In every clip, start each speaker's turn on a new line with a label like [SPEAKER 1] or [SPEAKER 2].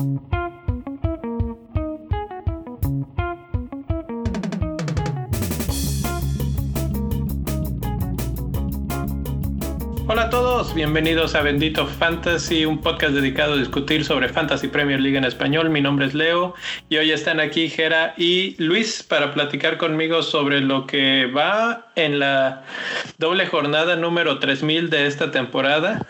[SPEAKER 1] Hola a todos, bienvenidos a Bendito Fantasy, un podcast dedicado a discutir sobre Fantasy Premier League en español. Mi nombre es Leo y hoy están aquí Jera y Luis para platicar conmigo sobre lo que va en la doble jornada número 3000 de esta temporada,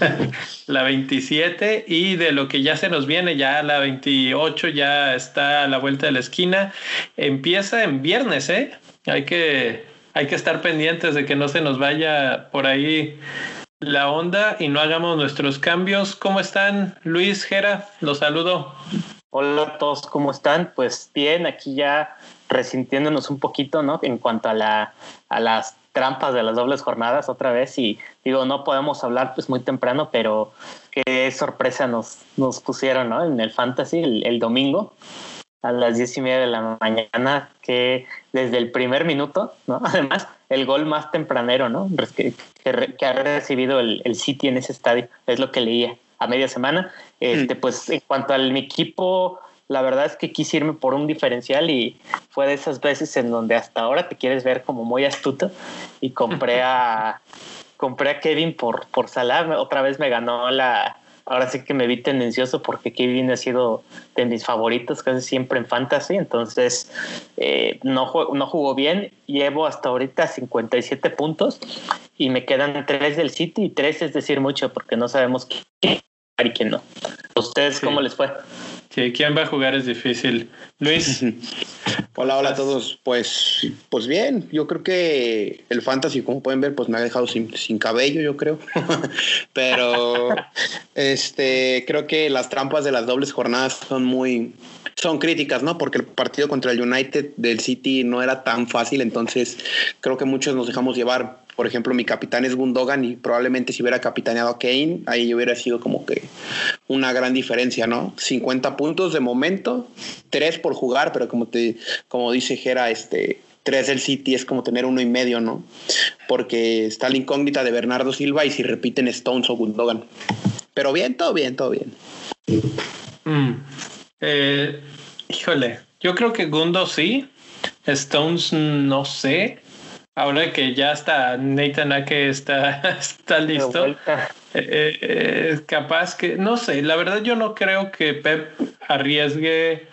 [SPEAKER 1] la 27, y de lo que ya se nos viene, ya la 28 ya está a la vuelta de la esquina. Empieza en viernes, ¿eh? Hay que hay que estar pendientes de que no se nos vaya por ahí la onda y no hagamos nuestros cambios. ¿Cómo están, Luis Jera? Los saludo.
[SPEAKER 2] Hola a todos, ¿cómo están? Pues bien, aquí ya resintiéndonos un poquito, ¿no? En cuanto a, la, a las trampas de las dobles jornadas otra vez y digo, no podemos hablar pues muy temprano, pero qué sorpresa nos, nos pusieron, ¿no? En el fantasy el domingo a las diez y media de la mañana, que desde el primer minuto, ¿no? Además, el gol más tempranero, ¿no? Que, que, ha recibido el, el, City en ese estadio, es lo que leía a media semana. Este, Pues en cuanto al mi equipo, la verdad es que quise irme por un diferencial y fue de esas veces en donde hasta ahora te quieres ver como muy astuto y compré a compré a Kevin por, por Salah, otra vez me ganó la, ahora sí que me vi tendencioso porque Kevin ha sido de mis favoritos casi siempre en fantasy, entonces eh, no, no jugó bien, llevo hasta ahorita 57 puntos y me quedan 3 del City y 3 es decir mucho porque no sabemos quién y quién no. ¿Ustedes cómo les fue?
[SPEAKER 1] Sí, quién va a jugar es difícil. Luis.
[SPEAKER 3] hola, hola a todos. Pues, pues bien, yo creo que el fantasy, como pueden ver, pues me ha dejado sin, sin cabello, yo creo. Pero este, creo que las trampas de las dobles jornadas son muy, son críticas, ¿no? Porque el partido contra el United del City no era tan fácil, entonces creo que muchos nos dejamos llevar por ejemplo, mi capitán es Gundogan y probablemente si hubiera capitaneado a Kane, ahí hubiera sido como que una gran diferencia, ¿no? 50 puntos de momento, 3 por jugar, pero como te como dice Jera, este 3 del City es como tener uno y medio, ¿no? Porque está la incógnita de Bernardo Silva y si repiten Stones o Gundogan. Pero bien, todo bien, todo bien.
[SPEAKER 1] Mm. Eh, híjole, yo creo que Gundo sí. Stones no sé. Ahora que ya está Nathan Ake está, está listo, eh, eh, capaz que, no sé, la verdad yo no creo que Pep arriesgue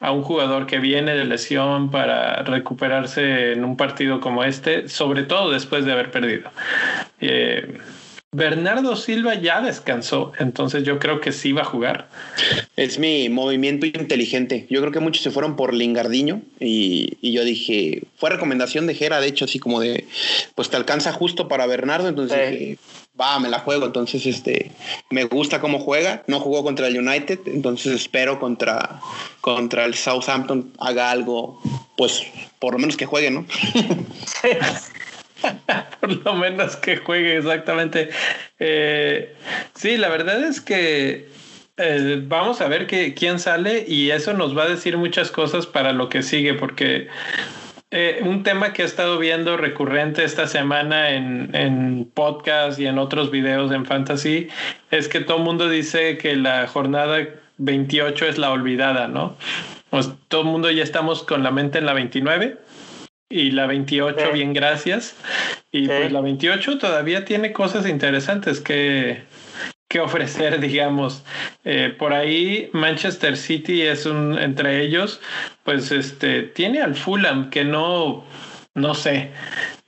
[SPEAKER 1] a un jugador que viene de lesión para recuperarse en un partido como este, sobre todo después de haber perdido. Eh, Bernardo Silva ya descansó, entonces yo creo que sí va a jugar.
[SPEAKER 3] Es mi movimiento inteligente. Yo creo que muchos se fueron por Lingardiño y, yo dije, fue recomendación de Jera, de hecho, así como de, pues te alcanza justo para Bernardo, entonces dije, va, me la juego. Entonces, este, me gusta cómo juega. No jugó contra el United, entonces espero contra, contra el Southampton haga algo, pues por lo menos que juegue, ¿no?
[SPEAKER 1] Por lo menos que juegue exactamente. Eh, sí, la verdad es que eh, vamos a ver que, quién sale y eso nos va a decir muchas cosas para lo que sigue, porque eh, un tema que he estado viendo recurrente esta semana en, en podcast y en otros videos en Fantasy es que todo el mundo dice que la jornada 28 es la olvidada, ¿no? Pues todo el mundo ya estamos con la mente en la 29 y la 28, bien, gracias. Y pues la 28 todavía tiene cosas interesantes que, que ofrecer, digamos. Eh, por ahí Manchester City es un, entre ellos, pues este, tiene al Fulham que no, no sé,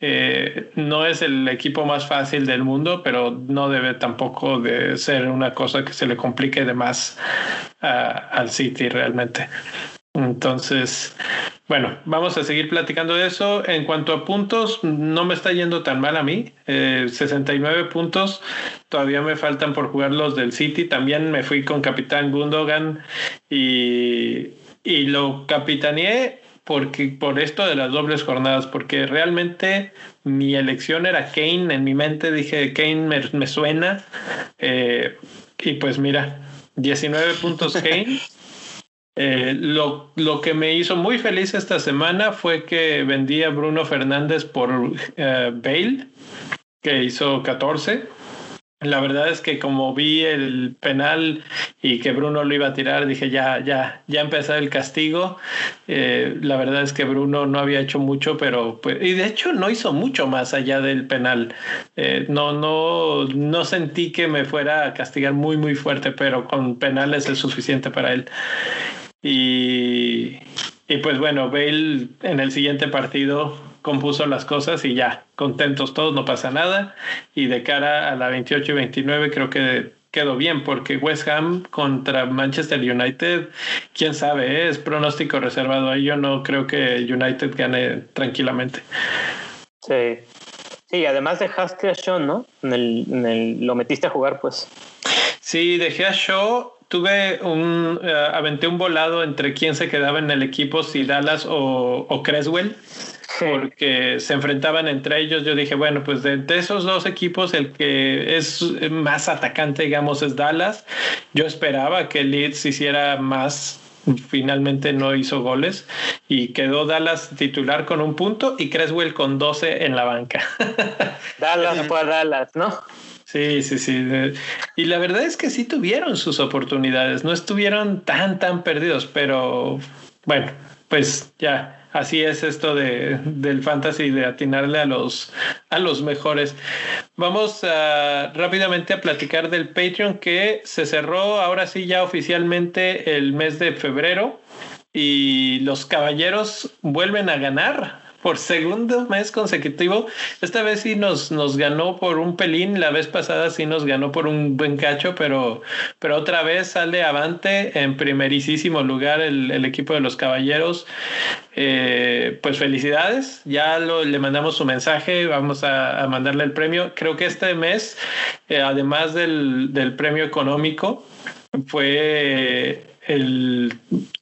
[SPEAKER 1] eh, no es el equipo más fácil del mundo, pero no debe tampoco de ser una cosa que se le complique de más al City realmente. Entonces, bueno, vamos a seguir platicando de eso. En cuanto a puntos, no me está yendo tan mal a mí. 69 eh, puntos, todavía me faltan por jugar los del City. También me fui con Capitán Gundogan y, y lo capitaneé porque, por esto de las dobles jornadas, porque realmente mi elección era Kane. En mi mente dije, Kane me, suena. Eh, y pues mira, 19 puntos Kane. Eh, lo, lo, que me hizo muy feliz esta semana fue que vendí a Bruno Fernández por eh, Bale, que hizo 14. la verdad es que como vi el penal y que Bruno lo iba a tirar, dije ya, ya, ya empezó el castigo. Eh, la verdad es que Bruno no había hecho mucho, pero pues, y de hecho no hizo mucho más allá del penal. Eh, no, no, no sentí que me fuera a castigar muy, muy fuerte, pero con penales es suficiente para él. Y, y pues bueno, Bale en el siguiente partido compuso las cosas y ya, contentos todos, no pasa nada. Y de cara a la 28 y 29 creo que quedó bien porque West Ham contra Manchester United, quién sabe, es pronóstico reservado ahí. Yo no creo que United gane tranquilamente.
[SPEAKER 2] Sí. Sí, además dejaste a Shaw, ¿no? En el, lo metiste a jugar, pues.
[SPEAKER 1] Sí, dejé a Shaw tuve un, uh, aventé un volado entre quién se quedaba en el equipo, si Dallas o, o Creswell porque se enfrentaban entre ellos. Yo dije, bueno, pues de, esos dos equipos, el que es más atacante, digamos, es Dallas. Yo esperaba que Leeds hiciera más. Finalmente no hizo goles y quedó Dallas titular con un punto y Creswell con 12 en la banca.
[SPEAKER 2] Dallas fue Dallas, ¿no?
[SPEAKER 1] Sí, sí, sí. Y la verdad es que sí tuvieron sus oportunidades, no estuvieron tan, tan perdidos, pero bueno, pues ya así es esto de, del fantasy, de atinarle a los, a los mejores. Vamos rápidamente a platicar del Patreon que se cerró ahora sí ya oficialmente el mes de febrero y los caballeros vuelven a ganar por segundo mes consecutivo. Esta vez sí nos, nos ganó por un pelín, la vez pasada sí nos ganó por un buen cacho, pero, pero otra vez sale avante en primerísimo lugar el, equipo de los caballeros. Eh, pues felicidades, ya lo, le mandamos su mensaje, vamos a, mandarle el premio. Creo que este mes, eh, además del, del premio económico, fue el,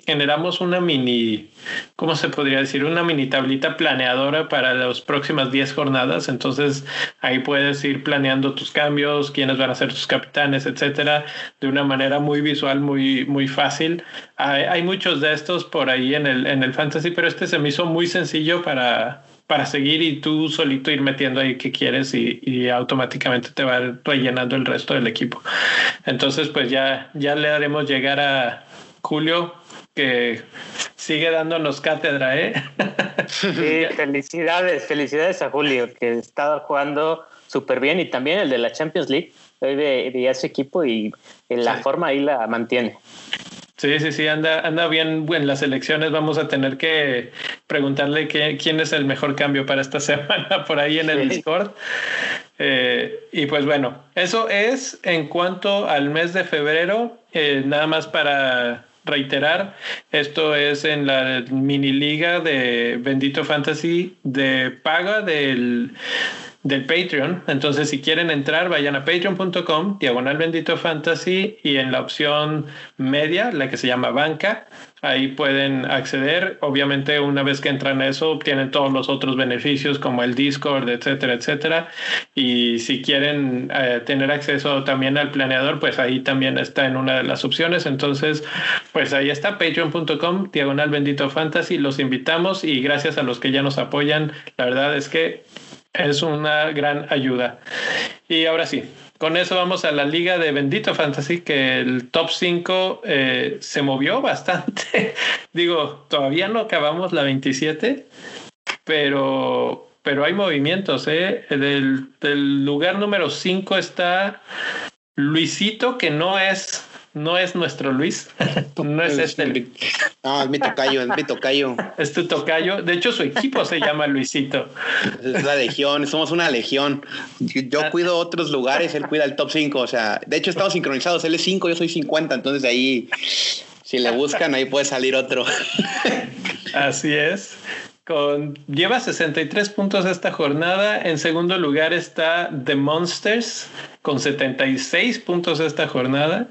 [SPEAKER 1] generamos una mini, ¿cómo se podría decir? Una mini tablita planeadora para las próximas 10 jornadas. Entonces ahí puedes ir planeando tus cambios, quiénes van a ser tus capitanes, etcétera, de una manera muy visual, muy, muy fácil. Hay, muchos de estos por ahí en el, en el fantasy, pero este se me hizo muy sencillo para, para seguir y tú solito ir metiendo ahí que quieres y, automáticamente te va rellenando el resto del equipo. Entonces, pues ya, ya le haremos llegar a, Julio, que sigue dándonos cátedra, ¿eh?
[SPEAKER 2] Sí, felicidades, felicidades a Julio, que está jugando súper bien y también el de la Champions League, hoy de, ese equipo y en la forma ahí la mantiene.
[SPEAKER 1] Sí, sí, sí, anda, anda bien en las elecciones. Vamos a tener que preguntarle quién es el mejor cambio para esta semana por ahí en el Discord. Eh, y pues bueno, eso es en cuanto al mes de febrero, eh, nada más para reiterar, esto es en la mini liga de Bendito Fantasy de paga del, del Patreon. Entonces, si quieren entrar, vayan a patreon.com, diagonal bendito fantasy, y en la opción media, la que se llama banca, ahí pueden acceder. Obviamente, una vez que entran a eso, obtienen todos los otros beneficios como el Discord, etcétera, etcétera. Y si quieren eh, tener acceso también al planeador, pues ahí también está en una de las opciones. Entonces, pues ahí está, patreon.com, diagonal bendito fantasy. Los invitamos y gracias a los que ya nos apoyan. La verdad es que es una gran ayuda. Y ahora sí, con eso vamos a la liga de Bendito Fantasy, que el top 5 eh, se movió bastante. Digo, todavía no acabamos la 27, pero, pero hay movimientos. ¿eh? Del, del lugar número 5 está Luisito, que no es no es nuestro Luis, no es este.
[SPEAKER 3] No, es mi tocayo, es mi tocayo.
[SPEAKER 1] Es tu tocayo. De hecho, su equipo se llama Luisito.
[SPEAKER 3] Es la legión, somos una legión. Yo ah. cuido otros lugares, él cuida el top 5. O sea, de hecho, estamos sincronizados. Él es 5, yo soy 50. Entonces, de ahí, si le buscan, ahí puede salir otro.
[SPEAKER 1] Así es. Con, lleva 63 puntos esta jornada. En segundo lugar está The Monsters con 76 puntos esta jornada.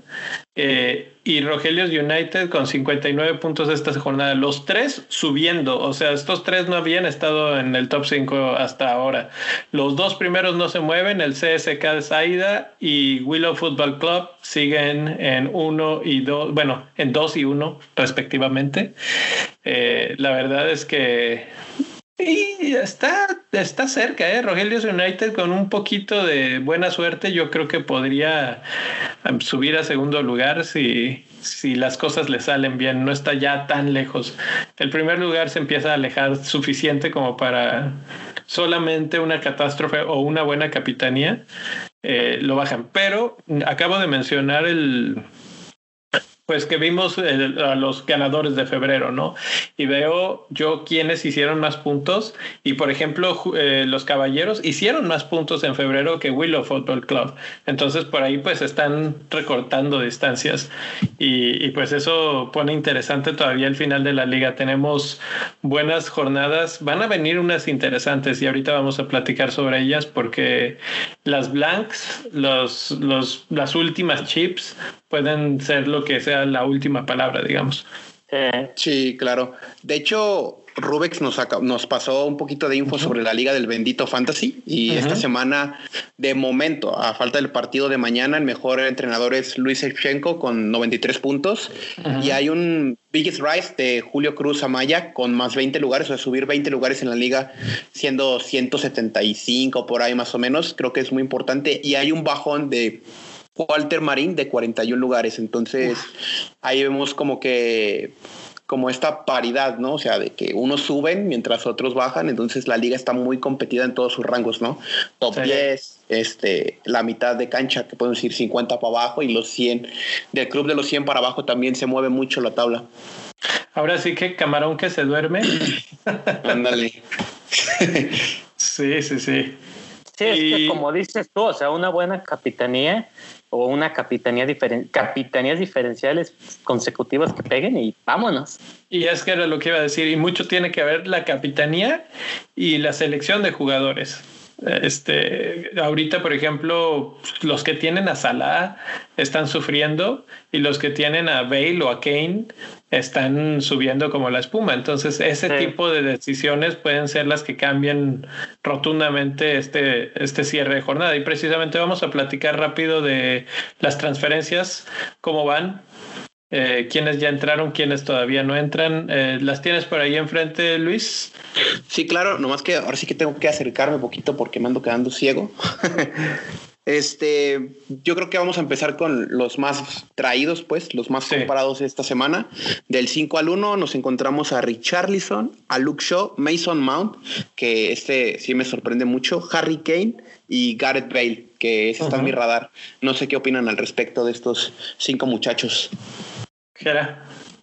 [SPEAKER 1] Eh, y Rogelios United con 59 puntos esta jornada. Los tres subiendo, o sea, estos tres no habían estado en el top 5 hasta ahora. Los dos primeros no se mueven, el CSK de Saida y Willow Football Club siguen en 1 y 2, bueno, en 2 y 1 respectivamente. Eh, la verdad es que Y está, está cerca, ¿eh? Rogelio United con un poquito de buena suerte, yo creo que podría um, subir a segundo lugar si, si las cosas le salen bien, no está ya tan lejos. El primer lugar se empieza a alejar suficiente como para solamente una catástrofe o una buena capitanía, eh, lo bajan. Pero acabo de mencionar el, pues que vimos eh, a los ganadores de febrero, ¿no? Y veo yo quiénes hicieron más puntos y por ejemplo eh, los caballeros hicieron más puntos en febrero que Willow Football Club. Entonces por ahí pues están recortando distancias y, y pues eso pone interesante todavía el final de la liga. Tenemos buenas jornadas, van a venir unas interesantes y ahorita vamos a platicar sobre ellas porque las blanks, los, los, las últimas chips pueden ser lo que sea la última palabra, digamos.
[SPEAKER 3] Sí, claro. De hecho, Rubex nos, nos pasó un poquito de info sobre la Liga del Bendito Fantasy y esta semana, de momento, a falta del partido de mañana, el mejor entrenador es Luis Echenko con 93 puntos. Y hay un Biggest Rise de Julio Cruz Amaya con más 20 lugares, o sea, subir 20 lugares en la liga siendo 175 por ahí más o menos, creo que es muy importante. Y hay un bajón de Walter Marín de 41 lugares. Entonces, ahí vemos como que como esta paridad, ¿no? O sea, de que unos suben mientras otros bajan, entonces la liga está muy competida en todos sus rangos, ¿no? Top 10, este, la mitad de cancha, que podemos decir 50 para abajo, y los 100, del club de los 100 para abajo también se mueve mucho la tabla.
[SPEAKER 1] Ahora sí que camarón que se duerme.
[SPEAKER 3] Ándale.
[SPEAKER 1] sí, sí, sí.
[SPEAKER 2] Sí, es que como dices tú, o sea, una buena capitanía o una capitanía diferen capitanías diferenciales consecutivas que peguen y vámonos.
[SPEAKER 1] Y es que era lo que iba a decir, y mucho tiene que ver la capitanía y la selección de jugadores. Este, ahorita, por ejemplo, los que tienen a Salah están sufriendo y los que tienen a Bale o a Kane están subiendo como la espuma. Entonces, ese tipo de decisiones pueden ser las que cambian rotundamente este, este cierre de jornada. Y precisamente vamos a platicar rápido de las transferencias, cómo van, eh, quiénes ya entraron, quiénes todavía no entran. Eh, ¿Las tienes por ahí enfrente, Luis?
[SPEAKER 3] Sí, claro, nomás que ahora sí que tengo que acercarme un poquito porque me ando quedando ciego. Este, yo creo que vamos a empezar con los más traídos, pues, los más comparados esta semana. Del 5 al 1 nos encontramos a Richarlison, a Luke Shaw, Mason Mount, que este sí me sorprende mucho, Harry Kane y Gareth Bale, que ese está en mi radar. No sé qué opinan al respecto de estos cinco muchachos.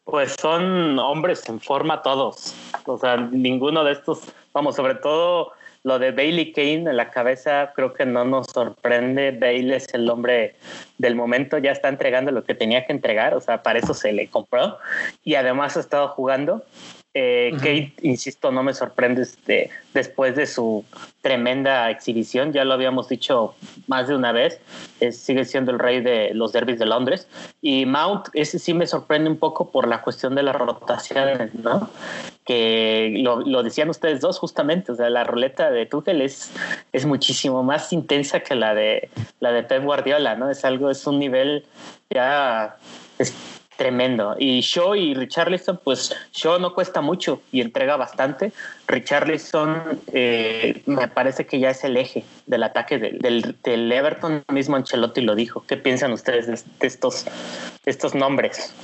[SPEAKER 2] Pues son hombres en forma todos. O sea, ninguno de estos, vamos, sobre todo lo de Bailey Kane en la cabeza creo que no nos sorprende. Bailey es el hombre del momento, ya está entregando lo que tenía que entregar, o sea, para eso se le compró y además ha estado jugando. Eh, Kate, insisto, no me sorprende este, después de su tremenda exhibición, ya lo habíamos dicho más de una vez, sigue siendo el rey de los derbis de Londres. Y Mount, ese sí me sorprende un poco por la cuestión de las rotaciones, ¿no? Que lo, lo decían ustedes dos justamente, o sea, la ruleta de Tuchel es, es muchísimo más intensa que la de, la de Pep Guardiola, ¿no? Es algo, es un nivel ya tremendo. Y Shaw y Richarlison, pues Shaw no cuesta mucho y entrega bastante. Richarlison eh, me parece que ya es el eje del ataque del, del, Everton. Mismo Ancelotti lo dijo. ¿Qué piensan ustedes de, estos, estos nombres?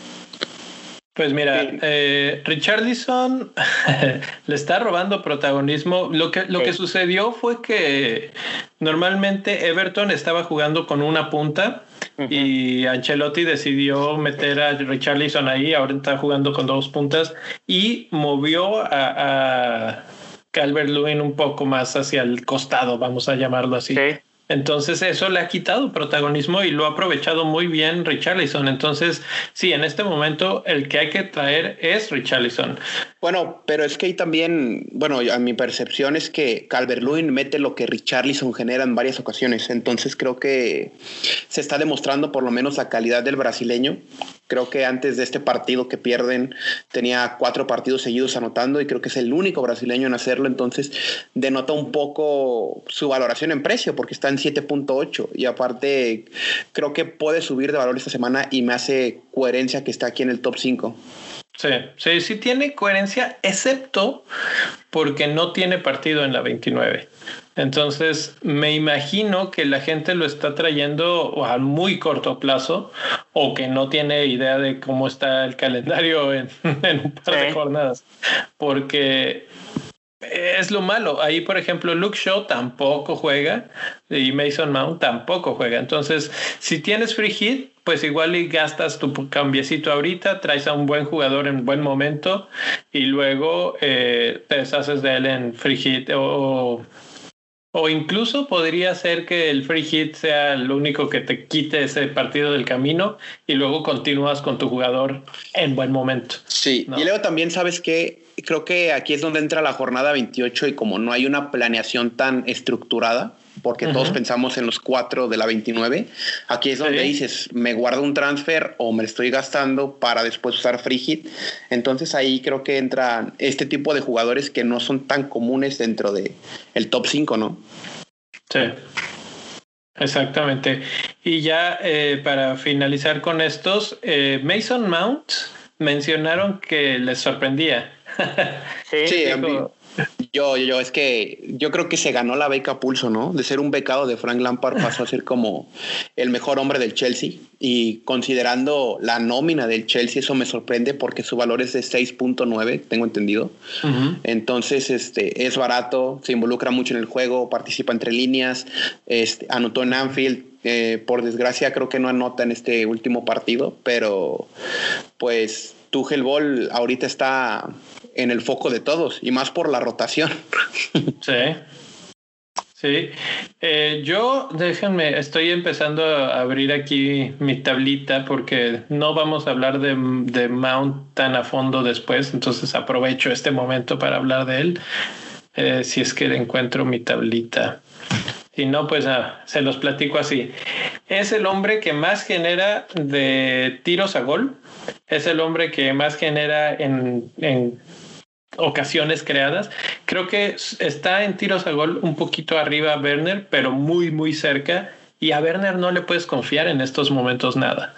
[SPEAKER 1] Pues mira, eh, Richarlison le está robando protagonismo. Lo que, lo que sucedió fue que normalmente Everton estaba jugando con una punta y Ancelotti decidió meter a Richarlison ahí, ahora está jugando con dos puntas y movió a, a Calvert Lewin un poco más hacia el costado, vamos a llamarlo así. Entonces eso le ha quitado protagonismo y lo ha aprovechado muy bien Richarlison. Entonces, sí, en este momento el que hay que traer es Richarlison.
[SPEAKER 3] Bueno, pero es que ahí también, bueno, a mi percepción es que Calvert-Lewin mete lo que Richarlison genera en varias ocasiones. Entonces creo que se está demostrando por lo menos la calidad del brasileño. Creo que antes de este partido que pierden tenía cuatro partidos seguidos anotando y creo que es el único brasileño en hacerlo. Entonces denota un poco su valoración en precio porque está en 7.8 y aparte creo que puede subir de valor esta semana y me hace coherencia que está aquí en el top 5.
[SPEAKER 1] Sí, sí, sí tiene coherencia, excepto porque no tiene partido en la 29. Entonces, me imagino que la gente lo está trayendo a muy corto plazo o que no tiene idea de cómo está el calendario en, un par de jornadas. Porque es lo malo. Ahí, por ejemplo, Luke Shaw tampoco juega y Mason Mount tampoco juega. Entonces, si tienes free hit, pues igual y gastas tu cambiecito ahorita, traes a un buen jugador en buen momento y luego eh, te deshaces de él en free hit o, o incluso podría ser que el free hit sea el único que te quite ese partido del camino y luego continúas con tu jugador en buen momento.
[SPEAKER 3] Sí, y luego también sabes que creo que aquí es donde entra la jornada 28 y como no hay una planeación tan estructurada, porque todos pensamos en los cuatro de la 29. Aquí es donde dices, me guardo un transfer o me estoy gastando para después usar free hit. Entonces ahí creo que entran este tipo de jugadores que no son tan comunes dentro de el top 5, ¿no?
[SPEAKER 1] Sí. Exactamente. Y ya eh, para finalizar con estos, eh, Mason Mount mencionaron que les sorprendía.
[SPEAKER 3] sí, sí yo, yo, es que yo creo que se ganó la beca pulso, ¿no? De ser un becado de Frank Lampard pasó a ser como el mejor hombre del Chelsea. Y considerando la nómina del Chelsea, eso me sorprende porque su valor es de 6.9, tengo entendido. Entonces, este, es barato, se involucra mucho en el juego, participa entre líneas, este, anotó en Anfield. Eh, por desgracia, creo que no anota en este último partido, pero pues Tuchel Ball ahorita está en el foco de todos y más por la rotación.
[SPEAKER 1] Sí. Sí, eh, yo déjenme, estoy empezando a abrir aquí mi tablita porque no vamos a hablar de, de, Mount tan a fondo después, entonces aprovecho este momento para hablar de él, eh, si es que encuentro mi tablita. Si no, pues ah, se los platico así. Es el hombre que más genera de tiros a gol, es el hombre que más genera en, en ocasiones creadas. Creo que está en tiros a gol un poquito arriba a Werner, pero muy, muy cerca. Y a Werner no le puedes confiar en estos momentos nada.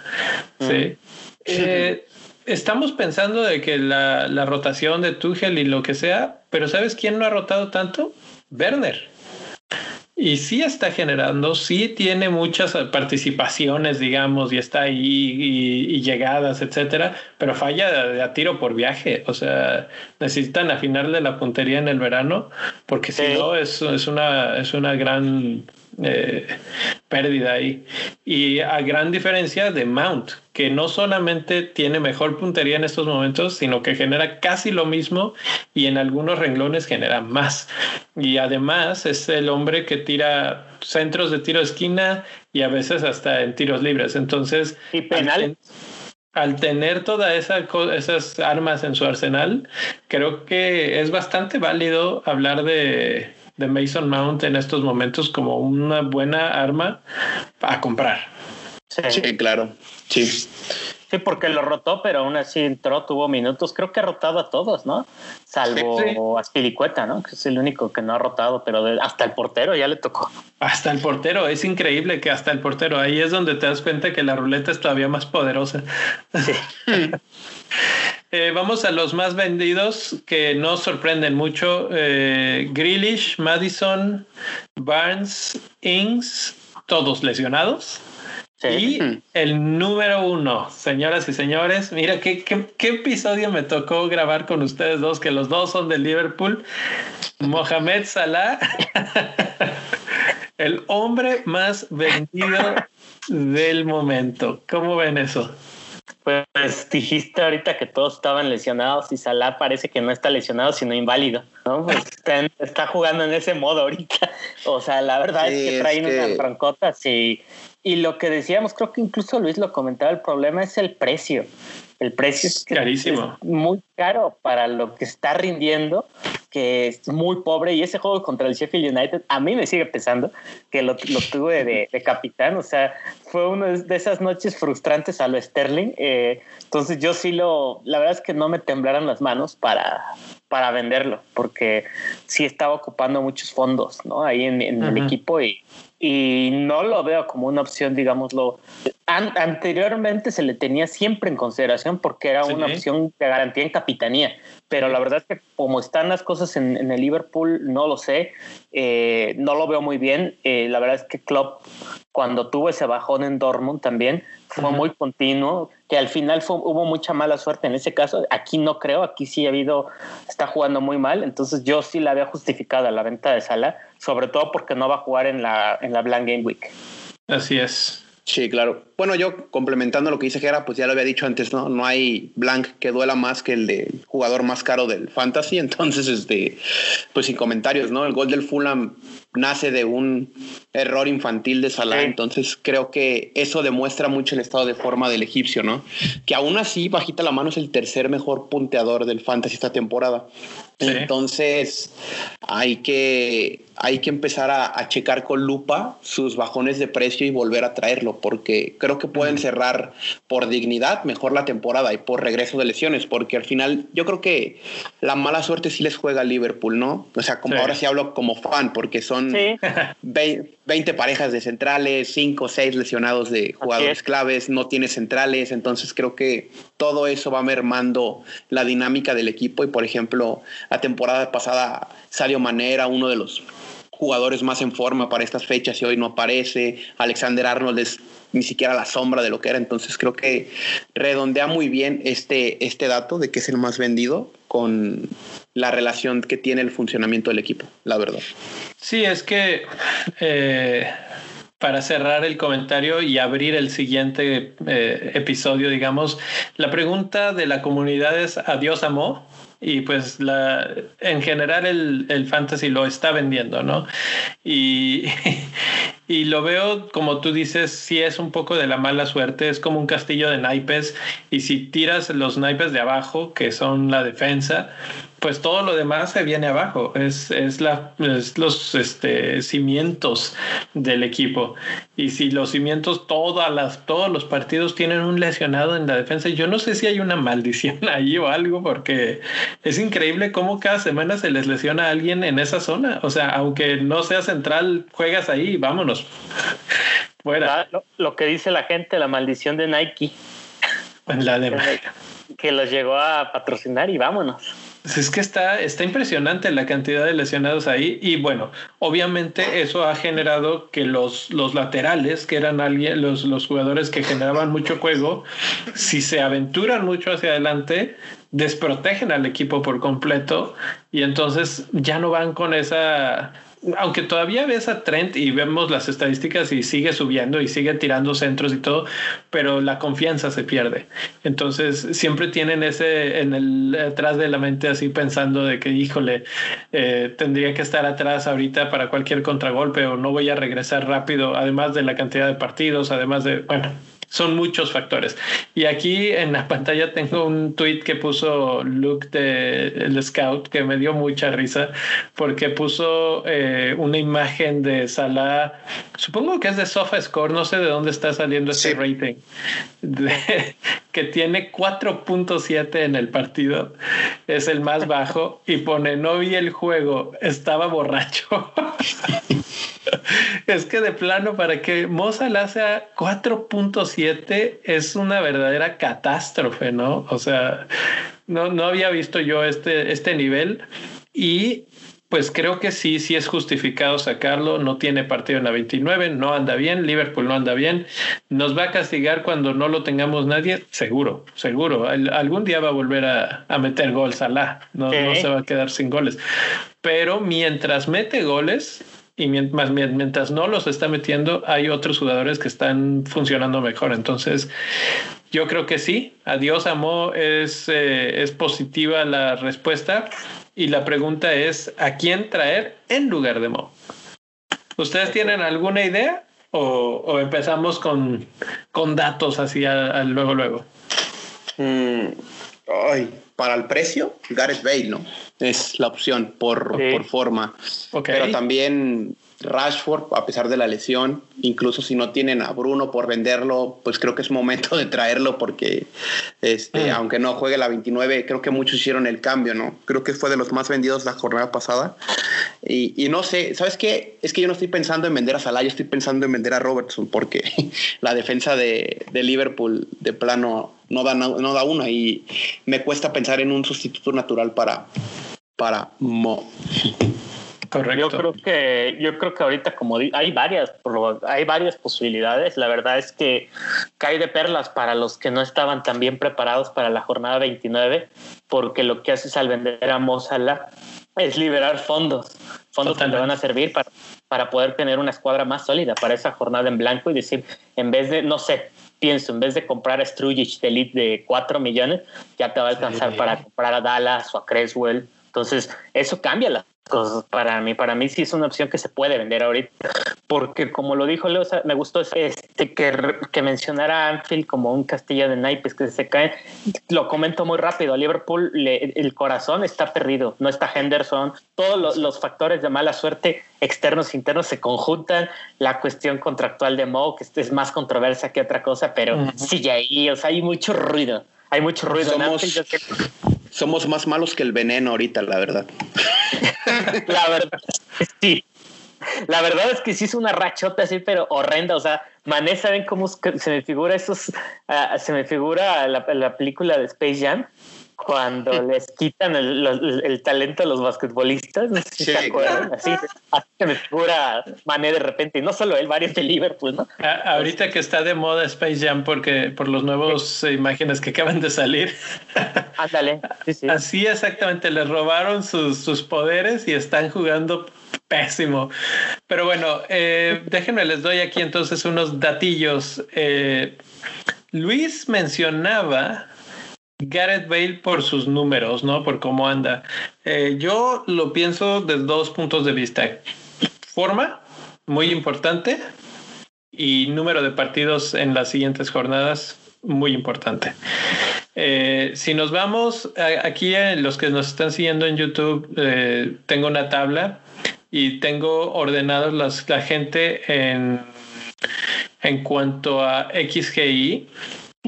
[SPEAKER 1] Sí. Eh, estamos pensando de que la, la, rotación de Tuchel y lo que sea, pero ¿sabes quién no ha rotado tanto? Werner. Y sí está generando, sí tiene muchas participaciones, digamos, y está ahí y, llegadas, etcétera, pero falla de, a tiro por viaje. O sea, necesitan afinarle la puntería en el verano, porque si no es, es, una, es una gran eh, pérdida ahí. Y a gran diferencia de Mount, que no solamente tiene mejor puntería en estos momentos, sino que genera casi lo mismo y en algunos renglones genera más. Y además es el hombre que tira centros de tiro de esquina y a veces hasta en tiros libres. Entonces,
[SPEAKER 2] y.
[SPEAKER 1] Al, tener todas esa, esas armas en su arsenal, creo que es bastante válido hablar de, de Mason Mount en estos momentos como una buena arma a comprar.
[SPEAKER 3] Sí, claro. Sí.
[SPEAKER 2] Sí, porque lo rotó, pero aún así entró, tuvo minutos. Creo que ha rotado a todos, ¿no? Salvo a Spilicueta, ¿no? Que es el único que no ha rotado, pero hasta el portero ya le tocó.
[SPEAKER 1] Hasta el portero, es increíble que hasta el portero. Ahí es donde te das cuenta que la ruleta es todavía más poderosa. Sí. Eh, vamos a los más vendidos que no sorprenden mucho. Eh, Grealish, Madison, Barnes, Ings, todos lesionados. Y el número uno, señoras y señores, mira qué, qué, episodio me tocó grabar con ustedes dos, que los dos son de Liverpool. Mohamed Salah, el hombre más vendido del momento. ¿Cómo ven eso?
[SPEAKER 2] Pues dijiste ahorita que todos estaban lesionados y Salah parece que no está lesionado, sino inválido, ¿no? Pues está, jugando en ese modo ahorita. O sea, la verdad es que traen unas francotas y, y lo que decíamos, creo que incluso Luis lo comentaba, el problema es el precio. El precio es,
[SPEAKER 1] carísimo.
[SPEAKER 2] muy caro para lo que está rindiendo, que es muy pobre. Y ese juego contra el Sheffield United, a mí me sigue pesando que lo, tuve de, capitán. O sea, fue una de esas noches frustrantes a lo Sterling. Eh, entonces yo sí lo, la verdad es que no me temblaron las manos para, para venderlo, porque sí estaba ocupando muchos fondos, ¿no? Ahí en, el equipo y, y no lo veo como una opción, digámoslo. anteriormente se le tenía siempre en consideración porque era una opción de garantía en capitanía, pero la verdad es que como están las cosas en, el Liverpool, no lo sé, eh, no lo veo muy bien. Eh, la verdad es que Klopp, cuando tuvo ese bajón en Dortmund también, fue muy continuo, que al final fue, hubo mucha mala suerte en ese caso. Aquí no creo, aquí sí ha habido, está jugando muy mal, entonces yo sí la había justificado la venta de Sala, sobre todo porque no va a jugar en la, en la Blank Game Week.
[SPEAKER 1] Así es.
[SPEAKER 3] Sí, claro. Bueno, yo complementando lo que dice Gera, pues ya lo había dicho antes, ¿no? No hay blank que duela más que el de jugador más caro del fantasy. Entonces, este, pues sin comentarios, ¿no? El gol del Fulham nace de un error infantil de Salah. Entonces, creo que eso demuestra mucho el estado de forma del egipcio, ¿no? Que aún así, bajita la mano, es el tercer mejor punteador del fantasy esta temporada. Entonces, hay que, hay que empezar a, checar con lupa sus bajones de precio y volver a traerlo, porque creo que pueden cerrar por dignidad mejor la temporada y por regreso de lesiones, porque al final yo creo que la mala suerte sí les juega a Liverpool, ¿no? O sea, como ahora sí hablo como fan, porque son 20 parejas de centrales, 5 o 6 lesionados de jugadores claves, no tiene centrales, entonces creo que todo eso va mermando la dinámica del equipo y por ejemplo, la temporada pasada Sadio Manera, uno de los jugadores más en forma para estas fechas y hoy no aparece. Alexander Arnold es ni siquiera la sombra de lo que era. Entonces creo que redondea muy bien este, este dato de que es el más vendido con la relación que tiene el funcionamiento del equipo, la verdad.
[SPEAKER 1] Sí, es que eh, para cerrar el comentario y abrir el siguiente eh, episodio, digamos, la pregunta de la comunidad es ¿adiós amor? Y pues la, en general el, el fantasy lo está vendiendo, ¿no? Y, y lo veo, como tú dices, sí es un poco de la mala suerte, es como un castillo de naipes y si tiras los naipes de abajo, que son la defensa, pues todo lo demás se viene abajo, es, es, la, es los este, cimientos del equipo. Y si los cimientos, todas las, todos los partidos tienen un lesionado en la defensa, yo no sé si hay una maldición ahí o algo, porque es increíble cómo cada semana se les lesiona a alguien en esa zona. O sea, aunque no sea central, juegas ahí, vámonos.
[SPEAKER 2] Fuera. Ah, lo, que dice la gente, la maldición de Nike.
[SPEAKER 1] La de
[SPEAKER 2] que los llegó a patrocinar y vámonos.
[SPEAKER 1] Es que está, está impresionante la cantidad de lesionados ahí y bueno, obviamente eso ha generado que los, los laterales, que eran alguien, los, los jugadores que generaban mucho juego, si se aventuran mucho hacia adelante, desprotegen al equipo por completo y entonces ya no van con esa aunque todavía ves a Trent y vemos las estadísticas y sigue subiendo y sigue tirando centros y todo, pero la confianza se pierde. Entonces siempre tienen ese en el atrás de la mente así pensando de que, híjole, eh, tendría que estar atrás ahorita para cualquier contragolpe o no voy a regresar rápido, además de la cantidad de partidos, además de, bueno, son muchos factores. Y aquí en la pantalla tengo un tweet que puso Luke de el Scout que me dio mucha risa porque puso eh, una imagen de Salah, supongo que es de SofaScore, no sé de dónde está saliendo ese rating, que tiene 4.7 en el partido, es el más bajo y pone no vi el juego, estaba borracho. es que de plano, para que Mozart sea 4.7 es una verdadera catástrofe, ¿no? O sea, no, no había visto yo este, este nivel y pues creo que sí, sí es justificado sacarlo. No tiene partido en la 29, no anda bien, Liverpool no anda bien. Nos va a castigar cuando no lo tengamos nadie, seguro, seguro. algún día va a volver a, meter gol Salah, no, no se va a quedar sin goles. Pero mientras mete goles, y mientras, mientras no los está metiendo, hay otros jugadores que están funcionando mejor. Entonces, yo creo que sí. Adiós, Amo, es, eh, es positiva la respuesta. Y la pregunta es, ¿a quién traer en lugar de Mo? ¿Ustedes tienen alguna idea? ¿O, empezamos con, con datos así luego, luego?
[SPEAKER 3] Mm, Ay, para el precio, Gareth Bale, ¿no? Es la opción por, por forma. Pero también Rashford, a pesar de la lesión, incluso si no tienen a Bruno por venderlo, pues creo que es momento de traerlo porque, este, mm. aunque no juegue la 29, creo que muchos hicieron el cambio, ¿no? Creo que fue de los más vendidos la jornada pasada. Y, no sé, ¿sabes qué? Es que yo no estoy pensando en vender a Salah, yo estoy pensando en vender a Robertson porque la defensa de, Liverpool de plano no da, no da una y me cuesta pensar en un sustituto natural para, para Mo.
[SPEAKER 2] Correcto. Yo creo que, yo creo que ahorita como hay varias, hay varias posibilidades. La verdad es que cae de perlas para los que no estaban tan bien preparados para la jornada 29, porque lo que haces al vender a Mozala es liberar fondos, fondos que te van a servir para, para poder tener una escuadra más sólida para esa jornada en blanco y decir, en vez de, no sé, pienso, en vez de comprar a Strujic de Elite de 4 millones, ya te va a alcanzar para comprar a Dallas o a Creswell. Entonces, eso cambia la cosas para mí. Para mí sí es una opción que se puede vender ahorita, porque como lo dijo Leo, me gustó este que, que mencionara Anfield como un castillo de naipes que se cae. Lo comento muy rápido. A Liverpool el corazón está perdido, no está Henderson. Todos los, factores de mala suerte externos e internos se conjuntan. La cuestión contractual de Mo, que es más controversia que otra cosa, pero sí, ahí, o sea, hay mucho ruido. Hay mucho ruido en Anfield
[SPEAKER 3] somos más malos que el veneno ahorita, la verdad.
[SPEAKER 2] la verdad, sí. La verdad es que sí es una rachota así, pero horrenda. O sea, Mané, ¿saben cómo se me figura esos? Ah, se me figura la, la película de Space Jam cuando les quitan el, talento a los basquetbolistas, no si se acuerdan, así, se me figura Mané de repente, y no solo él, varios de Liverpool, ¿no?
[SPEAKER 1] ahorita que está de moda Space Jam porque por los nuevos imágenes que acaban de salir.
[SPEAKER 2] Ándale,
[SPEAKER 1] Así exactamente, les robaron sus, sus poderes y están jugando pésimo. Pero bueno, eh, déjenme, les doy aquí entonces unos datillos. Eh, Luis mencionaba Gareth Bale por sus números, ¿no? Por cómo anda. Eh, yo lo pienso desde dos puntos de vista. Forma, muy importante, y número de partidos en las siguientes jornadas, muy importante. Eh, si nos vamos aquí, en los que nos están siguiendo en YouTube, eh, tengo una tabla y tengo ordenados las, la gente en, en cuanto a XGI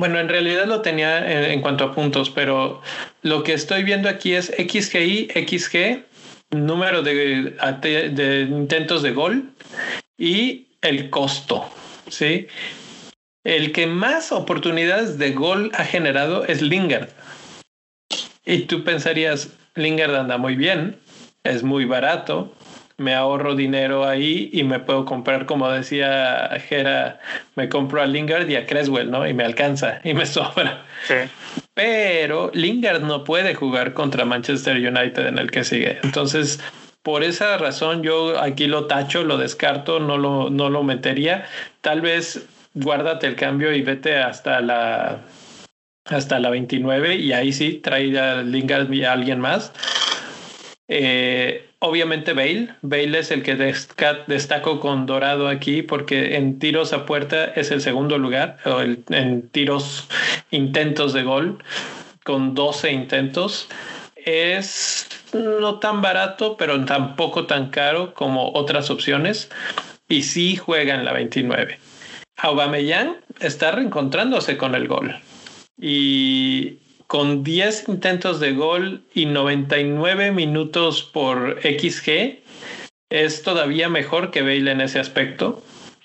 [SPEAKER 1] bueno, en realidad lo tenía en, cuanto a puntos, pero lo que estoy viendo aquí es XGI, XG, número de, de intentos de gol y el costo, ¿sí? El que más oportunidades de gol ha generado es Lingard. Y tú pensarías, Lingard anda muy bien, es muy barato, me ahorro dinero ahí y me puedo comprar, como decía Jera, me compro a Lingard y a Creswell, ¿no? Y me alcanza y me sobra. Sí. Pero Lingard no puede jugar contra Manchester United en el que sigue. Entonces, por esa razón yo aquí lo tacho, lo descarto, no lo, no lo metería. Tal vez guárdate el cambio y vete hasta la hasta la 29 y ahí sí trae a Lingard y a alguien más. Eh, obviamente Bale. Bale es el que destaco con Dorado aquí porque en tiros a puerta es el segundo lugar, o en tiros intentos de gol con 12 intentos. Es no tan barato, pero tampoco tan caro como otras opciones. Y sí juega en la 29. Aubameyang está reencontrándose con el gol. Y con 10 intentos de gol y 99 minutos por XG, es todavía mejor que Bale en ese aspecto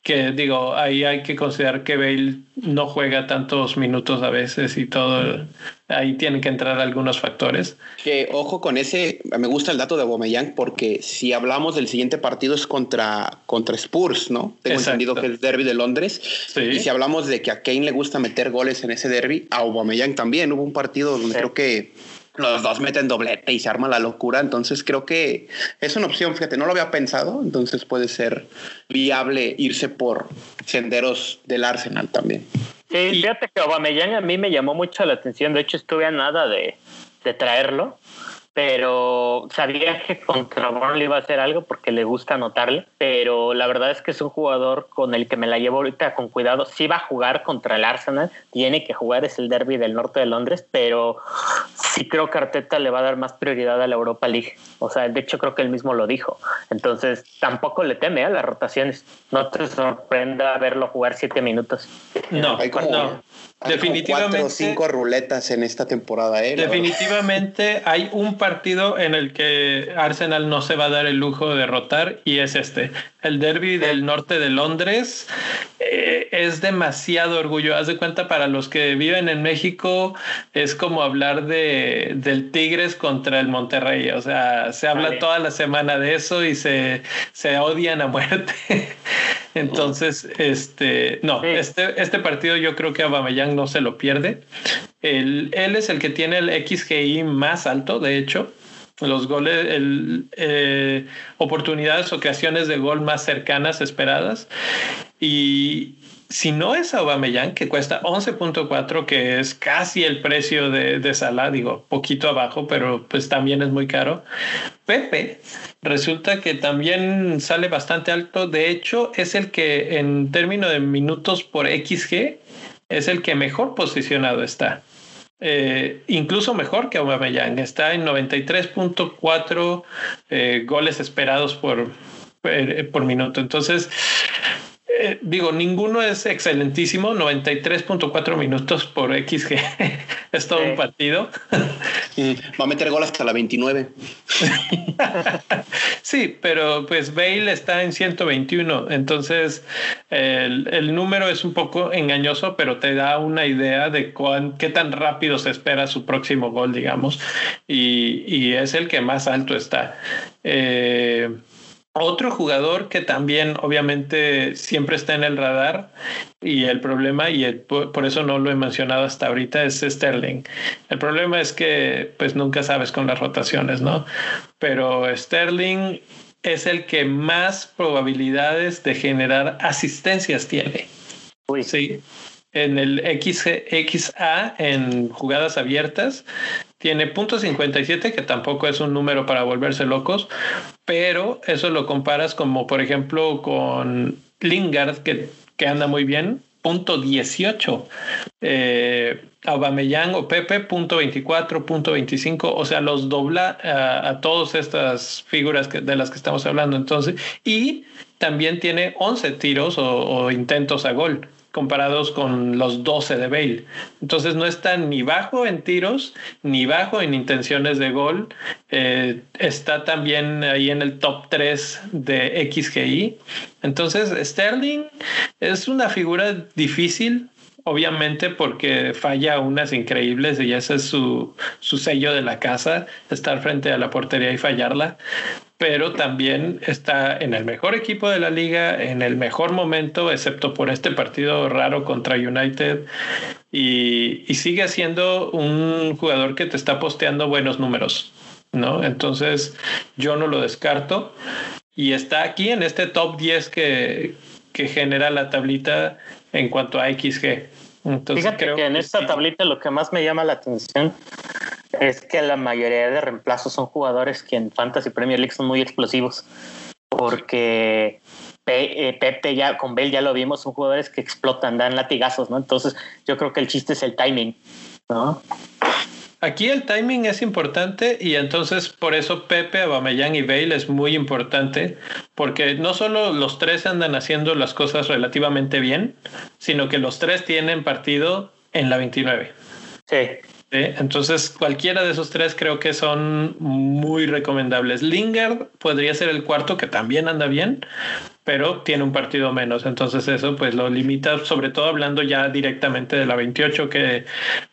[SPEAKER 1] que digo, ahí hay que considerar que Bale no juega tantos minutos a veces y todo, ahí tienen que entrar algunos factores.
[SPEAKER 3] Que ojo con ese, me gusta el dato de Bomeyang porque si hablamos del siguiente partido es contra, contra Spurs, ¿no? Tengo entendido que es el derby de Londres. Y si hablamos de que a Kane le gusta meter goles en ese derby, a Aubameyang también. Hubo un partido donde creo que los dos meten doblete y se arma la locura. Entonces creo que es una opción, fíjate, no lo había pensado, entonces puede ser viable irse por senderos del Arsenal también.
[SPEAKER 2] Sí, fíjate que Aubameyang a mí me llamó mucho la atención, de hecho estuve a nada de, de traerlo pero sabía que contra Burnley iba a hacer algo porque le gusta anotarle, pero la verdad es que es un jugador con el que me la llevo ahorita con cuidado. Sí va a jugar contra el Arsenal, tiene que jugar, es el derby del norte de Londres, pero sí creo que Arteta le va a dar más prioridad a la Europa League. O sea, de hecho creo que él mismo lo dijo. Entonces tampoco le teme a las rotaciones. No te sorprenda verlo jugar siete minutos.
[SPEAKER 1] No, hay como,
[SPEAKER 3] definitivamente cuatro o cinco ruletas en esta temporada. ¿eh?
[SPEAKER 1] Definitivamente hay un partido en el que Arsenal no se va a dar el lujo de derrotar y es este, el derby del norte de Londres. Eh, es demasiado orgullo. Haz de cuenta para los que viven en México es como hablar de del Tigres contra el Monterrey. O sea, se habla toda la semana de eso y se, se odian a muerte. Entonces, este, no, este, este partido yo creo que Aubameyang no se lo pierde. él es el que tiene el XGI más alto, de hecho. Los goles, el, eh, oportunidades o creaciones de gol más cercanas esperadas. Y, si no es Aubameyang, que cuesta 11.4, que es casi el precio de, de Salah, digo, poquito abajo, pero pues también es muy caro. Pepe resulta que también sale bastante alto. De hecho, es el que en términos de minutos por XG es el que mejor posicionado está. Eh, incluso mejor que Aubameyang. Está en 93.4 eh, goles esperados por, eh, por minuto. Entonces, eh, digo, ninguno es excelentísimo, 93.4 minutos por XG, es todo un partido.
[SPEAKER 3] Va a meter gol hasta la 29.
[SPEAKER 1] sí, pero pues Bale está en 121, entonces el, número es un poco engañoso, pero te da una idea de cuán, qué tan rápido se espera su próximo gol, digamos, y, y es el que más alto está. Eh, otro jugador que también obviamente siempre está en el radar y el problema, y por eso no lo he mencionado hasta ahorita, es Sterling. El problema es que pues nunca sabes con las rotaciones, ¿no? Pero Sterling es el que más probabilidades de generar asistencias tiene. Sí. En el XA, en jugadas abiertas, tiene .57, que tampoco es un número para volverse locos, pero eso lo comparas como, por ejemplo, con Lingard, que, que anda muy bien, punto 18. Eh, o Pepe, punto 24, punto 25. O sea, los dobla a, todas estas figuras de las que estamos hablando. Entonces, y también tiene 11 tiros o intentos a gol comparados con los 12 de Bale. Entonces no está ni bajo en tiros, ni bajo en intenciones de gol. Eh, está también ahí en el top 3 de XGI. Entonces Sterling es una figura difícil obviamente porque falla unas increíbles y ese es su, su sello de la casa, estar frente a la portería y fallarla, pero también está en el mejor equipo de la liga, en el mejor momento, excepto por este partido raro contra United, y, y sigue siendo un jugador que te está posteando buenos números, ¿no? Entonces yo no lo descarto y está aquí en este top 10 que, que genera la tablita en cuanto a XG.
[SPEAKER 2] Fíjate que en esta tablita lo que más me llama la atención es que la mayoría de reemplazos son jugadores que en Fantasy Premier League son muy explosivos. Porque eh, Pepe ya, con Bell ya lo vimos, son jugadores que explotan, dan latigazos, ¿no? Entonces yo creo que el chiste es el timing, ¿no?
[SPEAKER 1] Aquí el timing es importante y entonces por eso Pepe, Aubameyang y Bale es muy importante porque no solo los tres andan haciendo las cosas relativamente bien, sino que los tres tienen partido en la 29.
[SPEAKER 2] Sí.
[SPEAKER 1] Entonces cualquiera de esos tres creo que son muy recomendables. Lingard podría ser el cuarto que también anda bien, pero tiene un partido menos. Entonces eso pues lo limita, sobre todo hablando ya directamente de la 28, que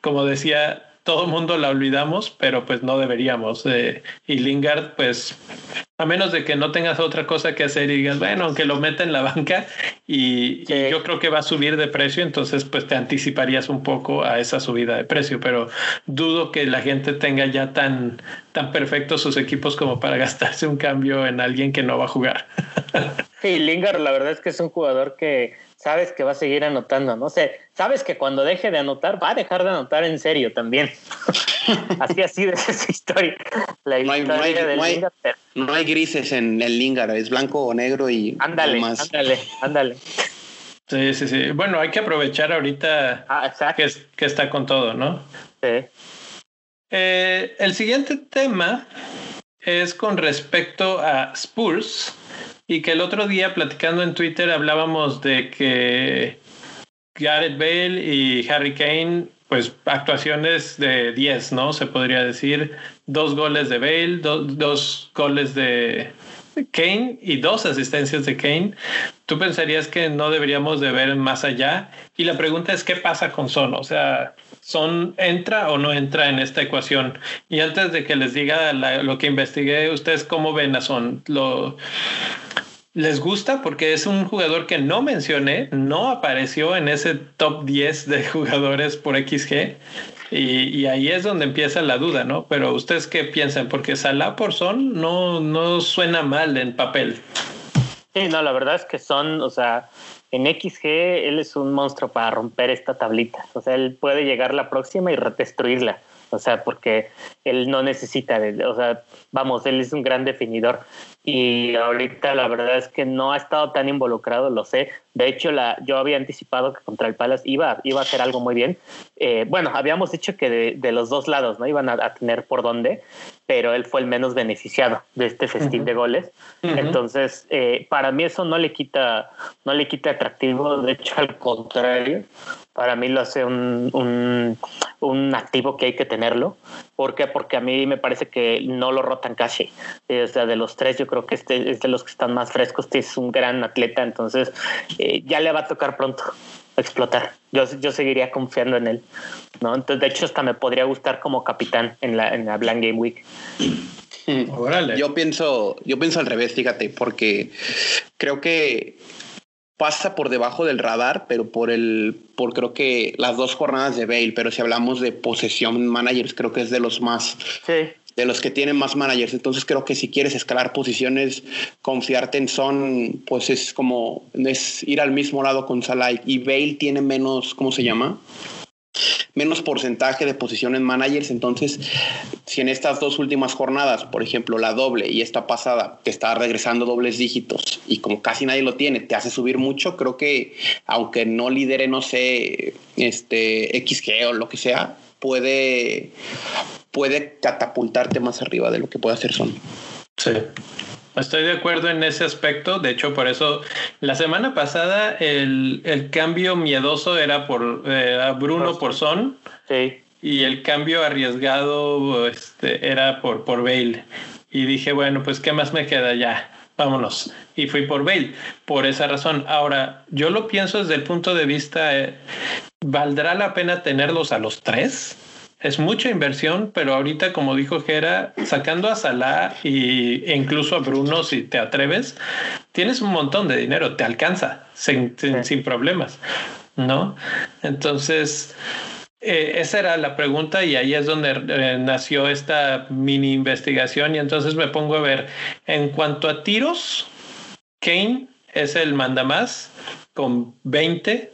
[SPEAKER 1] como decía todo el mundo la olvidamos, pero pues no deberíamos. Eh, y Lingard, pues, a menos de que no tengas otra cosa que hacer y digas, bueno, aunque lo meta en la banca y, yo creo que va a subir de precio, entonces pues te anticiparías un poco a esa subida de precio, pero dudo que la gente tenga ya tan, tan perfectos sus equipos como para gastarse un cambio en alguien que no va a jugar.
[SPEAKER 2] Sí, Lingard la verdad es que es un jugador que sabes que va a seguir anotando, no sé, sabes que cuando deje de anotar va a dejar de anotar en serio también. así así de esa historia.
[SPEAKER 3] La no, hay, no, hay, grises en el Lingard, es blanco o negro y
[SPEAKER 2] ándale, ándale, ándale.
[SPEAKER 1] Sí, sí, sí. Bueno, hay que aprovechar ahorita
[SPEAKER 2] ah,
[SPEAKER 1] que, que, está con todo, ¿no?
[SPEAKER 2] Sí.
[SPEAKER 1] Eh, el siguiente tema es con respecto a Spurs y que el otro día platicando en Twitter hablábamos de que Gareth Bale y Harry Kane, pues actuaciones de 10, ¿no? Se podría decir, dos goles de Bale, dos goles de Kane y dos asistencias de Kane. Tú pensarías que no deberíamos de ver más allá. Y la pregunta es, ¿qué pasa con Son? O sea, ¿Son entra o no entra en esta ecuación? Y antes de que les diga lo que investigué, ¿ustedes cómo ven a Son? ¿Lo, ¿Les gusta? Porque es un jugador que no mencioné, no apareció en ese top 10 de jugadores por XG. Y, ahí es donde empieza la duda, ¿no? Pero ustedes qué piensan? Porque Salah por Son no, no suena mal en papel.
[SPEAKER 2] Sí, no, la verdad es que Son, o sea, en XG él es un monstruo para romper esta tablita. O sea, él puede llegar la próxima y destruirla. O sea, porque él no necesita, de, o sea, vamos, él es un gran definidor y ahorita la verdad es que no ha estado tan involucrado, lo sé. De hecho, la, yo había anticipado que contra el Palace iba, iba a hacer algo muy bien. Eh, bueno, habíamos dicho que de, los dos lados no iban a, tener por dónde, pero él fue el menos beneficiado de este festín de goles. Entonces, eh, para mí eso no le quita, no le quita atractivo. De hecho, al contrario, para mí lo hace un, un, un, activo que hay que tenerlo. ¿Por qué? Porque a mí me parece que no lo rotan casi. O sea, de los tres, yo creo que este es de los que están más frescos. Este es un gran atleta, entonces eh, ya le va a tocar pronto explotar. Yo, yo seguiría confiando en él. ¿no? Entonces, de hecho, hasta me podría gustar como capitán en la, en la Blank Game Week.
[SPEAKER 3] Yo pienso, yo pienso al revés, fíjate, porque creo que pasa por debajo del radar, pero por el, por creo que las dos jornadas de Bale, pero si hablamos de posesión managers, creo que es de los más, de los que tienen más managers. Entonces creo que si quieres escalar posiciones, confiarte en Son, pues es como, es ir al mismo lado con Salah y Bale tiene menos, ¿cómo se llama? menos porcentaje de posiciones managers. Entonces, si en estas dos últimas jornadas, por ejemplo, la doble y esta pasada, te está regresando dobles dígitos y como casi nadie lo tiene, te hace subir mucho, creo que aunque no lidere, no sé, este XG o lo que sea, puede, puede catapultarte más arriba de lo que puede hacer Son.
[SPEAKER 1] Sí. Estoy de acuerdo en ese aspecto. De hecho, por eso la semana pasada el, el cambio miedoso era por eh, Bruno por Son. Sí. Y el cambio arriesgado este, era por, por Bale. Y dije, bueno, pues ¿qué más me queda ya? Vámonos. Y fui por Bale. Por esa razón. Ahora, yo lo pienso desde el punto de vista, eh, ¿valdrá la pena tenerlos a los tres? es mucha inversión, pero ahorita, como dijo Gera, sacando a Salah y, e incluso a Bruno, si te atreves, tienes un montón de dinero, te alcanza sin, problemas, ¿no? Entonces, eh, esa era la pregunta y ahí es donde eh, nació esta mini investigación y entonces me pongo a ver, en cuanto a tiros, Kane es el mandamás con 20,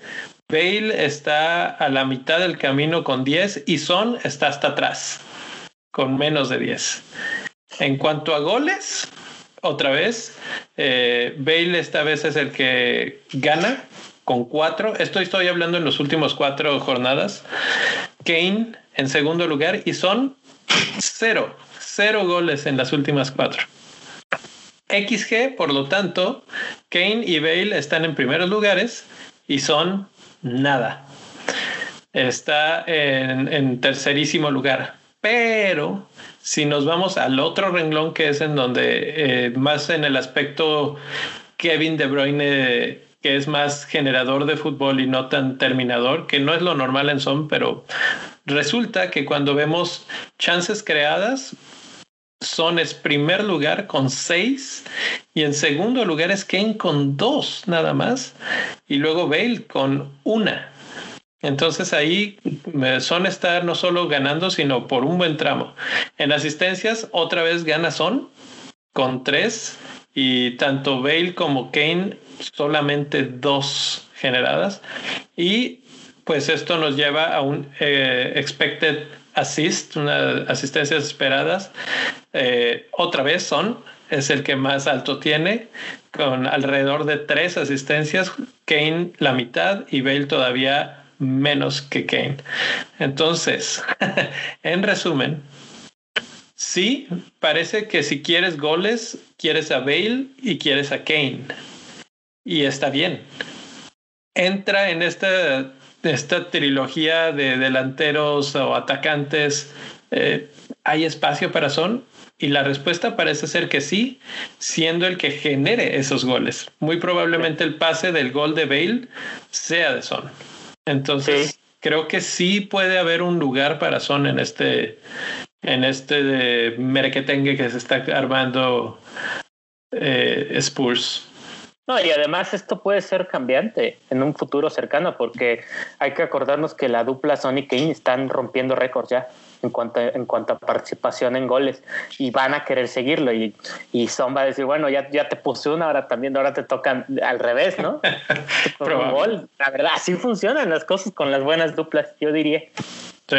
[SPEAKER 1] Bale está a la mitad del camino con 10 y Son está hasta atrás con menos de 10. En cuanto a goles, otra vez, eh, Bale esta vez es el que gana con 4. Esto estoy hablando en los últimos cuatro jornadas. Kane en segundo lugar y Son cero, cero goles en las últimas cuatro. XG, por lo tanto, Kane y Bale están en primeros lugares y Son nada. Está en, tercerísimo lugar. Pero si nos vamos al otro renglón que es en donde eh, más en el aspecto Kevin De Bruyne que es más generador de fútbol y no tan terminador, que no es lo normal en Son, pero resulta que cuando vemos chances creadas, son es primer lugar con seis y en segundo lugar es Kane con dos nada más y luego Bale con una. Entonces ahí Son está no solo ganando, sino por un buen tramo. En asistencias, otra vez gana Son con tres y tanto Bale como Kane solamente dos generadas. Y pues esto nos lleva a un eh, expected assist, una asistencias esperadas. Eh, otra vez son, es el que más alto tiene, con alrededor de tres asistencias, Kane la mitad y Bale todavía menos que Kane. Entonces, en resumen, sí, parece que si quieres goles, quieres a Bale y quieres a Kane. Y está bien. Entra en esta, esta trilogía de delanteros o atacantes. Eh, ¿Hay espacio para Son? Y la respuesta parece ser que sí, siendo el que genere esos goles. Muy probablemente el pase del gol de Bale sea de Son. Entonces, creo que sí puede haber un lugar para Son en este, en este merequetengue que se está armando eh, Spurs.
[SPEAKER 2] No, y además esto puede ser cambiante en un futuro cercano, porque hay que acordarnos que la dupla Sony Kane están rompiendo récords ya en cuanto, en cuanto a participación en goles y van a querer seguirlo y, y Son va a decir, bueno, ya, ya te puse una, ahora también, ahora te tocan al revés, ¿no? gol. La verdad, así funcionan las cosas con las buenas duplas, yo diría.
[SPEAKER 1] Sí,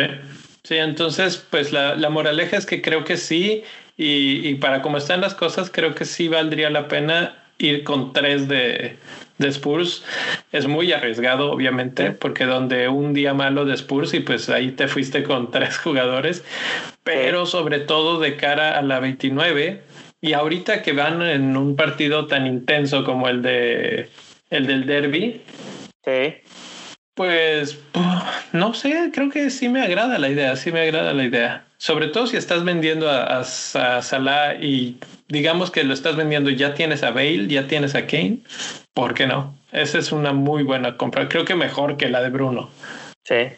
[SPEAKER 1] sí, entonces, pues la, la moraleja es que creo que sí y, y para cómo están las cosas, creo que sí valdría la pena ir con tres de, de Spurs es muy arriesgado, obviamente, porque donde un día malo de Spurs y pues ahí te fuiste con tres jugadores, pero sobre todo de cara a la 29 y ahorita que van en un partido tan intenso como el de el del derby.
[SPEAKER 2] Sí.
[SPEAKER 1] Pues no sé, creo que sí me agrada la idea, sí me agrada la idea. Sobre todo si estás vendiendo a, a, a Salah y digamos que lo estás vendiendo, ya tienes a Bale, ya tienes a Kane, ¿por qué no? Esa es una muy buena compra, creo que mejor que la de Bruno.
[SPEAKER 2] Sí.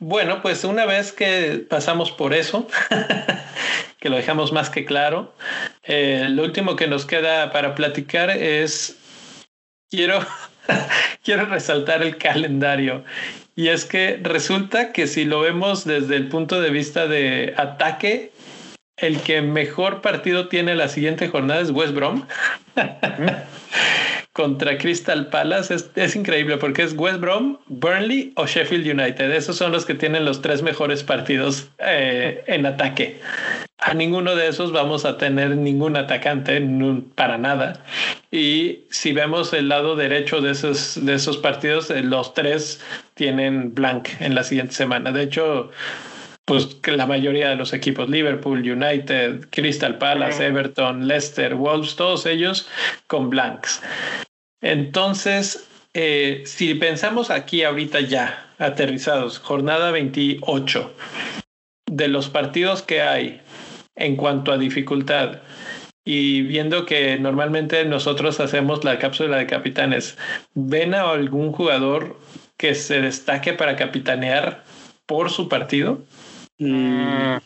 [SPEAKER 1] Bueno, pues una vez que pasamos por eso, que lo dejamos más que claro, eh, lo último que nos queda para platicar es, quiero, quiero resaltar el calendario. Y es que resulta que si lo vemos desde el punto de vista de ataque, el que mejor partido tiene la siguiente jornada es West Brom contra Crystal Palace. Es, es, increíble porque es West Brom, Burnley o Sheffield United. Esos son los que tienen los tres mejores partidos eh, en ataque. A ninguno de esos vamos a tener ningún atacante para nada. Y si vemos el lado derecho de esos, de esos partidos, eh, los tres tienen blank en la siguiente semana. De hecho, pues que la mayoría de los equipos, Liverpool, United, Crystal Palace, Everton, Leicester, Wolves, todos ellos con blanks. Entonces, eh, si pensamos aquí ahorita ya, aterrizados, jornada 28, de los partidos que hay en cuanto a dificultad, y viendo que normalmente nosotros hacemos la cápsula de capitanes, ¿ven a algún jugador que se destaque para capitanear por su partido?
[SPEAKER 2] Mm.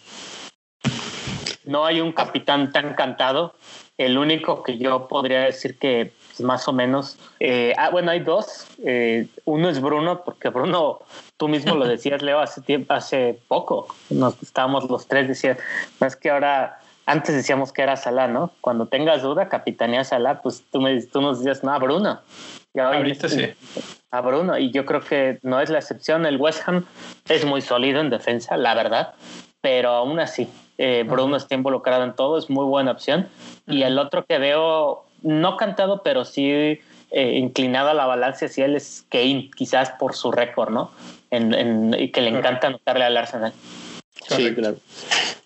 [SPEAKER 2] No hay un capitán tan cantado. El único que yo podría decir que pues, más o menos. Eh, ah, bueno, hay dos. Eh, uno es Bruno, porque Bruno, tú mismo lo decías, Leo, hace tiempo, hace poco. Nos estábamos los tres, decías, más que ahora. Antes decíamos que era Salah, ¿no? Cuando tengas duda, capitanea Salah, pues tú, me, tú nos decías, no, Bruno.
[SPEAKER 1] Y Ahorita sí.
[SPEAKER 2] A Bruno, y yo creo que no es la excepción. El West Ham es muy sólido en defensa, la verdad, pero aún así, eh, Bruno uh -huh. está involucrado en todo, es muy buena opción. Uh -huh. Y el otro que veo, no cantado, pero sí eh, inclinado a la balanza hacia él es Kane, quizás por su récord, ¿no? En, en, y que le encanta anotarle al Arsenal.
[SPEAKER 3] Sí, claro.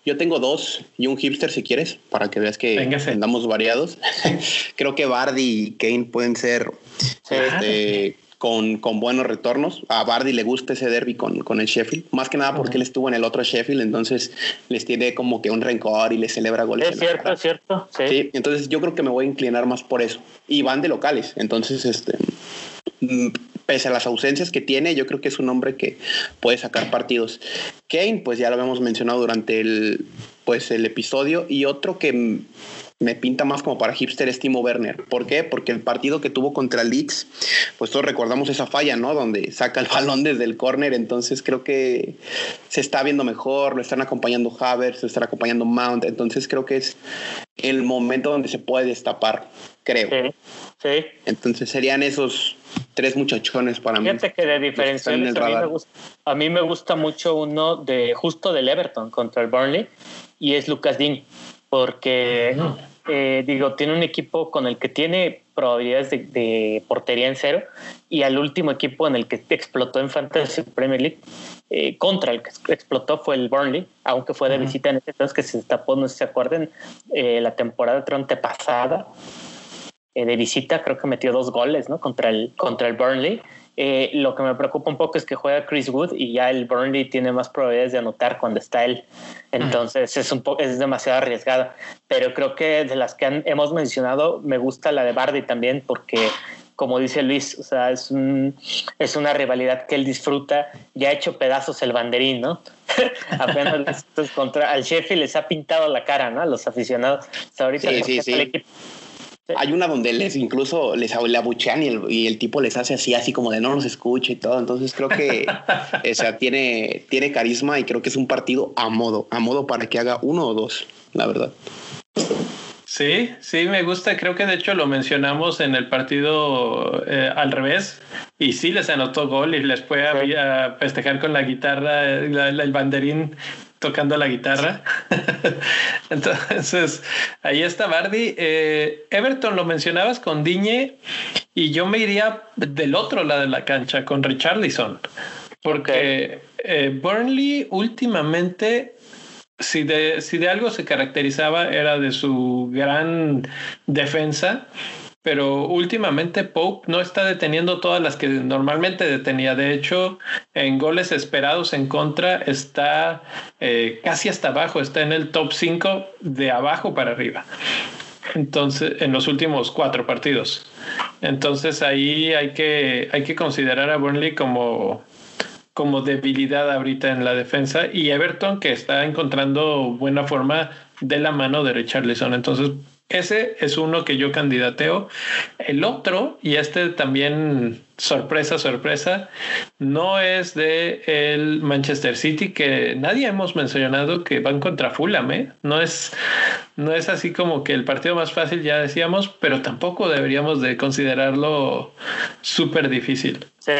[SPEAKER 3] Yo tengo dos y un hipster si quieres, para que veas que
[SPEAKER 1] Véngase.
[SPEAKER 3] andamos variados. Creo que Bardi y Kane pueden ser este, con, con, buenos retornos. A Bardi le gusta ese derby con, con el Sheffield, más que nada porque uh -huh. él estuvo en el otro Sheffield, entonces les tiene como que un rencor y le celebra goles.
[SPEAKER 2] Es cierto, es cierto. Sí.
[SPEAKER 3] sí. entonces yo creo que me voy a inclinar más por eso. Y van de locales, entonces este pese a las ausencias que tiene, yo creo que es un hombre que puede sacar partidos. Kane, pues ya lo habíamos mencionado durante el, pues, el episodio, y otro que me pinta más como para hipster es Timo Werner. ¿Por qué? Porque el partido que tuvo contra Leeds, pues todos recordamos esa falla, ¿no? Donde saca el balón desde el córner, entonces creo que se está viendo mejor, lo están acompañando Havertz, lo están acompañando Mount, entonces creo que es el momento donde se puede destapar, creo.
[SPEAKER 2] Sí, sí.
[SPEAKER 3] Entonces serían esos tres muchachones para
[SPEAKER 2] Fíjate
[SPEAKER 3] mí.
[SPEAKER 2] Fíjate que de diferenciales a mí, me gusta, a mí me gusta mucho uno de justo del Everton contra el Burnley y es Lucas Dean porque eh, digo tiene un equipo con el que tiene probabilidades de, portería en cero y al último equipo en el que explotó en Fantasy Premier League eh, contra el que explotó fue el Burnley, aunque fue de visita en ese entonces que se destapó, no sé si se acuerdan, eh, la temporada antepasada eh, de visita, creo que metió dos goles ¿no? contra, el, contra el Burnley. Eh, lo que me preocupa un poco es que juega Chris Wood y ya el Burnley tiene más probabilidades de anotar cuando está él. Entonces es un es demasiado arriesgado. Pero creo que de las que hemos mencionado, me gusta la de Bardi también porque como dice Luis, o sea, es, un, es una rivalidad que él disfruta. Ya ha hecho pedazos el banderín, ¿no? Apenas contra al Sheffield les ha pintado la cara, ¿no? A los aficionados. ahorita
[SPEAKER 3] sí, sí, hay una donde les incluso les le abuchean y el, y el, tipo les hace así, así como de no nos escucha y todo. Entonces creo que o sea, tiene, tiene carisma y creo que es un partido a modo, a modo para que haga uno o dos, la verdad.
[SPEAKER 1] Sí, sí, me gusta. Creo que de hecho lo mencionamos en el partido eh, al revés. Y sí les anotó gol y les fue a, festejar con la guitarra, el banderín tocando la guitarra. Entonces, ahí está Bardi. Eh, Everton lo mencionabas con Diñe y yo me iría del otro lado de la cancha con Richarlison. Porque eh, Burnley últimamente si de, si de algo se caracterizaba era de su gran defensa, pero últimamente Pope no está deteniendo todas las que normalmente detenía. De hecho, en goles esperados en contra está eh, casi hasta abajo, está en el top 5 de abajo para arriba. Entonces, en los últimos cuatro partidos. Entonces ahí hay que, hay que considerar a Burnley como, como debilidad ahorita en la defensa y Everton que está encontrando buena forma de la mano de Richarlison. Entonces ese es uno que yo candidateo. El otro, y este también sorpresa, sorpresa, no es de el Manchester City, que nadie hemos mencionado que van contra Fulham, ¿eh? No es, no es así como que el partido más fácil, ya decíamos, pero tampoco deberíamos de considerarlo súper difícil.
[SPEAKER 2] Sí.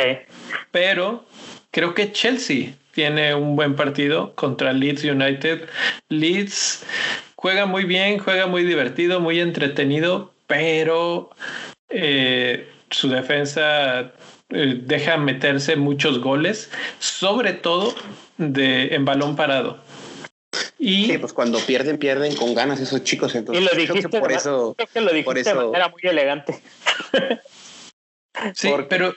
[SPEAKER 1] Pero creo que Chelsea tiene un buen partido contra Leeds United. Leeds juega muy bien, juega muy divertido, muy entretenido, pero eh, su defensa eh, deja meterse muchos goles, sobre todo de, en balón parado.
[SPEAKER 3] Y sí, pues cuando pierden, pierden con ganas esos chicos. Entonces,
[SPEAKER 2] y lo dijiste, por eso, creo que lo dijiste por eso, de manera muy elegante.
[SPEAKER 1] sí, pero,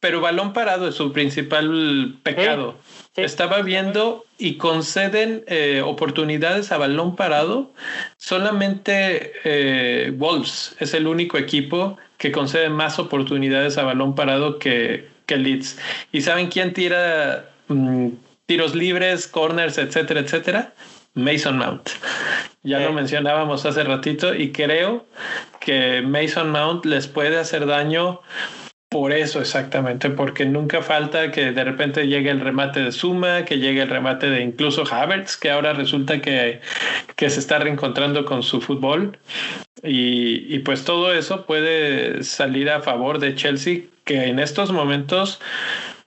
[SPEAKER 1] pero balón parado es su principal pecado. Estaba viendo y conceden eh, oportunidades a balón parado. Solamente eh, Wolves es el único equipo que concede más oportunidades a balón parado que, que Leeds. ¿Y saben quién tira mm, tiros libres, corners, etcétera, etcétera? Mason Mount. Ya lo mencionábamos hace ratito y creo que Mason Mount les puede hacer daño por eso exactamente, porque nunca falta que de repente llegue el remate de Suma, que llegue el remate de incluso Havertz, que ahora resulta que, que se está reencontrando con su fútbol. Y, pues todo eso puede salir a favor de Chelsea, que en estos momentos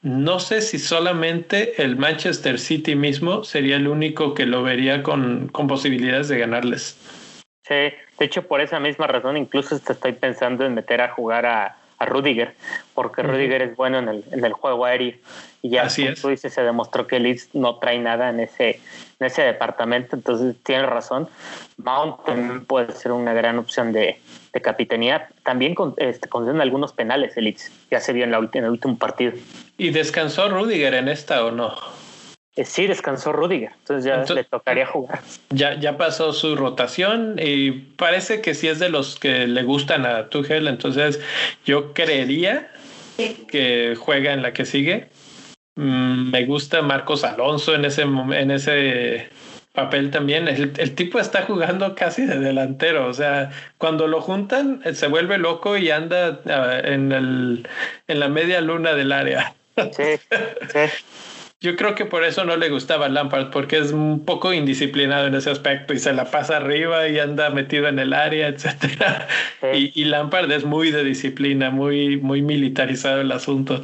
[SPEAKER 1] no sé si solamente el Manchester City mismo sería el único que lo vería con, con posibilidades de ganarles.
[SPEAKER 2] Sí, de hecho por esa misma razón incluso estoy pensando en meter a jugar a a Rudiger, porque Rudiger es bueno en el, en el juego aéreo. Y ya Así tú dices, se demostró que Leeds no trae nada en ese, en ese departamento, entonces tiene razón. Mount también puede ser una gran opción de, de capitanía. También con, este, conceden algunos penales el Leeds, ya se vio en, la, en el último partido.
[SPEAKER 1] ¿Y descansó Rudiger en esta o no?
[SPEAKER 2] Eh, sí, descansó Rudiger, entonces ya le tocaría jugar.
[SPEAKER 1] Ya, ya pasó su rotación y parece que sí es de los que le gustan a Tuchel, entonces yo creería que juega en la que sigue. Mm, me gusta Marcos Alonso en ese, en ese papel también. El, el, tipo está jugando casi de delantero, o sea, cuando lo juntan eh, se vuelve loco y anda ah, en, el, en la media luna del área. Sí, sí. Yo creo que por eso no le gustaba Lampard, porque es un poco indisciplinado en ese aspecto y se la pasa arriba y anda metido en el área, etcétera. Y, Lampard es muy de disciplina, muy, muy militarizado el asunto.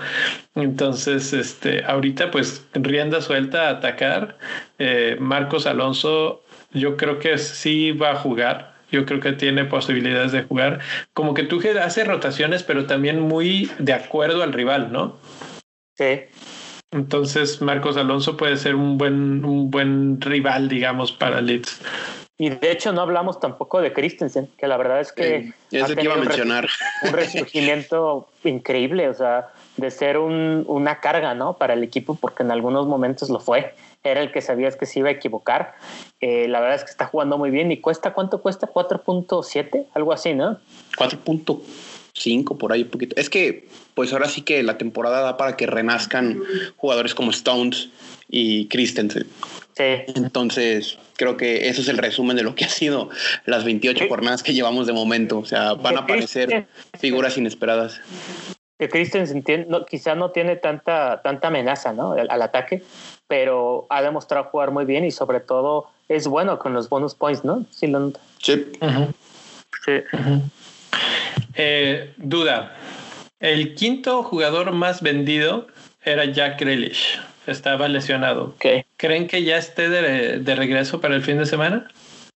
[SPEAKER 1] Entonces, este, ahorita, pues, rienda suelta a atacar. Eh, Marcos Alonso, yo creo que sí va a jugar Yo creo que tiene posibilidades de jugar. Como que tú hace rotaciones, pero también muy de acuerdo al rival, ¿no?
[SPEAKER 2] Sí.
[SPEAKER 1] Entonces Marcos Alonso puede ser un buen, un buen rival, digamos, para Leeds.
[SPEAKER 2] Y de hecho no hablamos tampoco de Christensen, que la verdad es que...
[SPEAKER 3] ya se te iba a mencionar.
[SPEAKER 2] Un resurgimiento increíble, o sea, de ser un, una carga, ¿no? Para el equipo, porque en algunos momentos lo fue. Era el que sabías que se iba a equivocar. Eh, la verdad es que está jugando muy bien y cuesta, ¿cuánto cuesta? 4.7, algo así, ¿no?
[SPEAKER 3] 4.5 por ahí un poquito. Es que, pues ahora sí que la temporada da para que renazcan jugadores como Stones y Christensen.
[SPEAKER 2] Sí.
[SPEAKER 3] Entonces, creo que eso es el resumen de lo que ha sido las 28 jornadas que llevamos de momento. O sea, van a aparecer figuras inesperadas.
[SPEAKER 2] Que Christensen no, quizá no tiene tanta, tanta amenaza ¿no? al, ataque, pero ha demostrado jugar muy bien y sobre todo es bueno con los bonus points, ¿no?
[SPEAKER 3] Sí.
[SPEAKER 2] Lo...
[SPEAKER 3] sí.
[SPEAKER 2] sí.
[SPEAKER 1] Eh, duda. El quinto jugador más vendido era Jack Grealish estaba lesionado. ¿Creen que ya esté de, regreso para el fin de semana?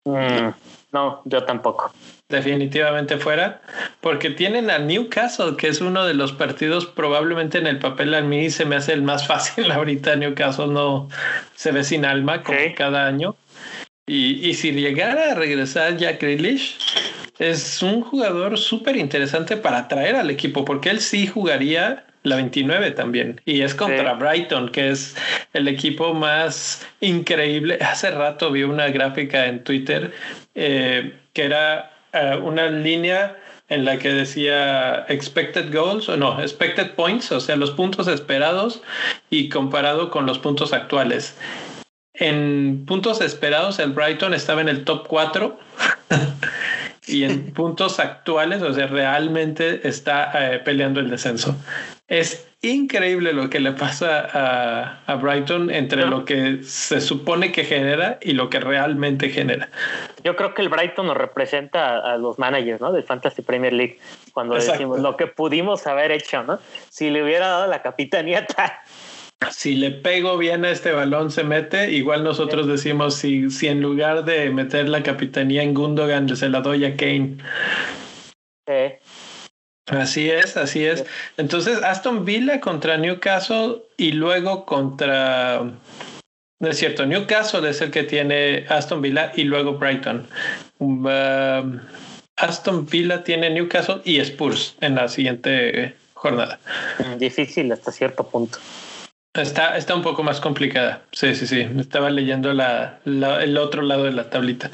[SPEAKER 2] Mm, no, yo tampoco.
[SPEAKER 1] Definitivamente fuera, porque tienen a Newcastle, que es uno de los partidos probablemente en el papel a mí se me hace el más fácil ahorita. Newcastle no se ve sin alma como cada año. Y, y, si llegara a regresar Jack Grealish, es un jugador súper interesante para traer al equipo, porque él sí jugaría la 29 también. Y es contra Brighton, que es el equipo más increíble. Hace rato vi una gráfica en Twitter eh, que era eh, una línea en la que decía expected goals o no, expected points, o sea, los puntos esperados y comparado con los puntos actuales. En puntos esperados, el Brighton estaba en el top 4 y en puntos actuales, o sea, realmente está eh, peleando el descenso. Es increíble lo que le pasa a, Brighton entre lo que se supone que genera y lo que realmente genera.
[SPEAKER 2] Yo creo que el Brighton nos representa a, los managers ¿no? del Fantasy Premier League cuando decimos lo que pudimos haber hecho, ¿no? Si le hubiera dado la capitanía tal
[SPEAKER 1] si le pego bien a este balón se mete, igual nosotros decimos si, si en lugar de meter la capitanía en Gundogan se la doy a Kane. Así es, así es. Entonces Aston Villa contra Newcastle y luego contra... No es cierto, Newcastle es el que tiene Aston Villa y luego Brighton. Um, Aston Villa tiene Newcastle y Spurs en la siguiente jornada.
[SPEAKER 2] Difícil hasta cierto punto.
[SPEAKER 1] Está, está un poco más complicada. Sí, sí, sí. Estaba leyendo la, el otro lado de la tablita.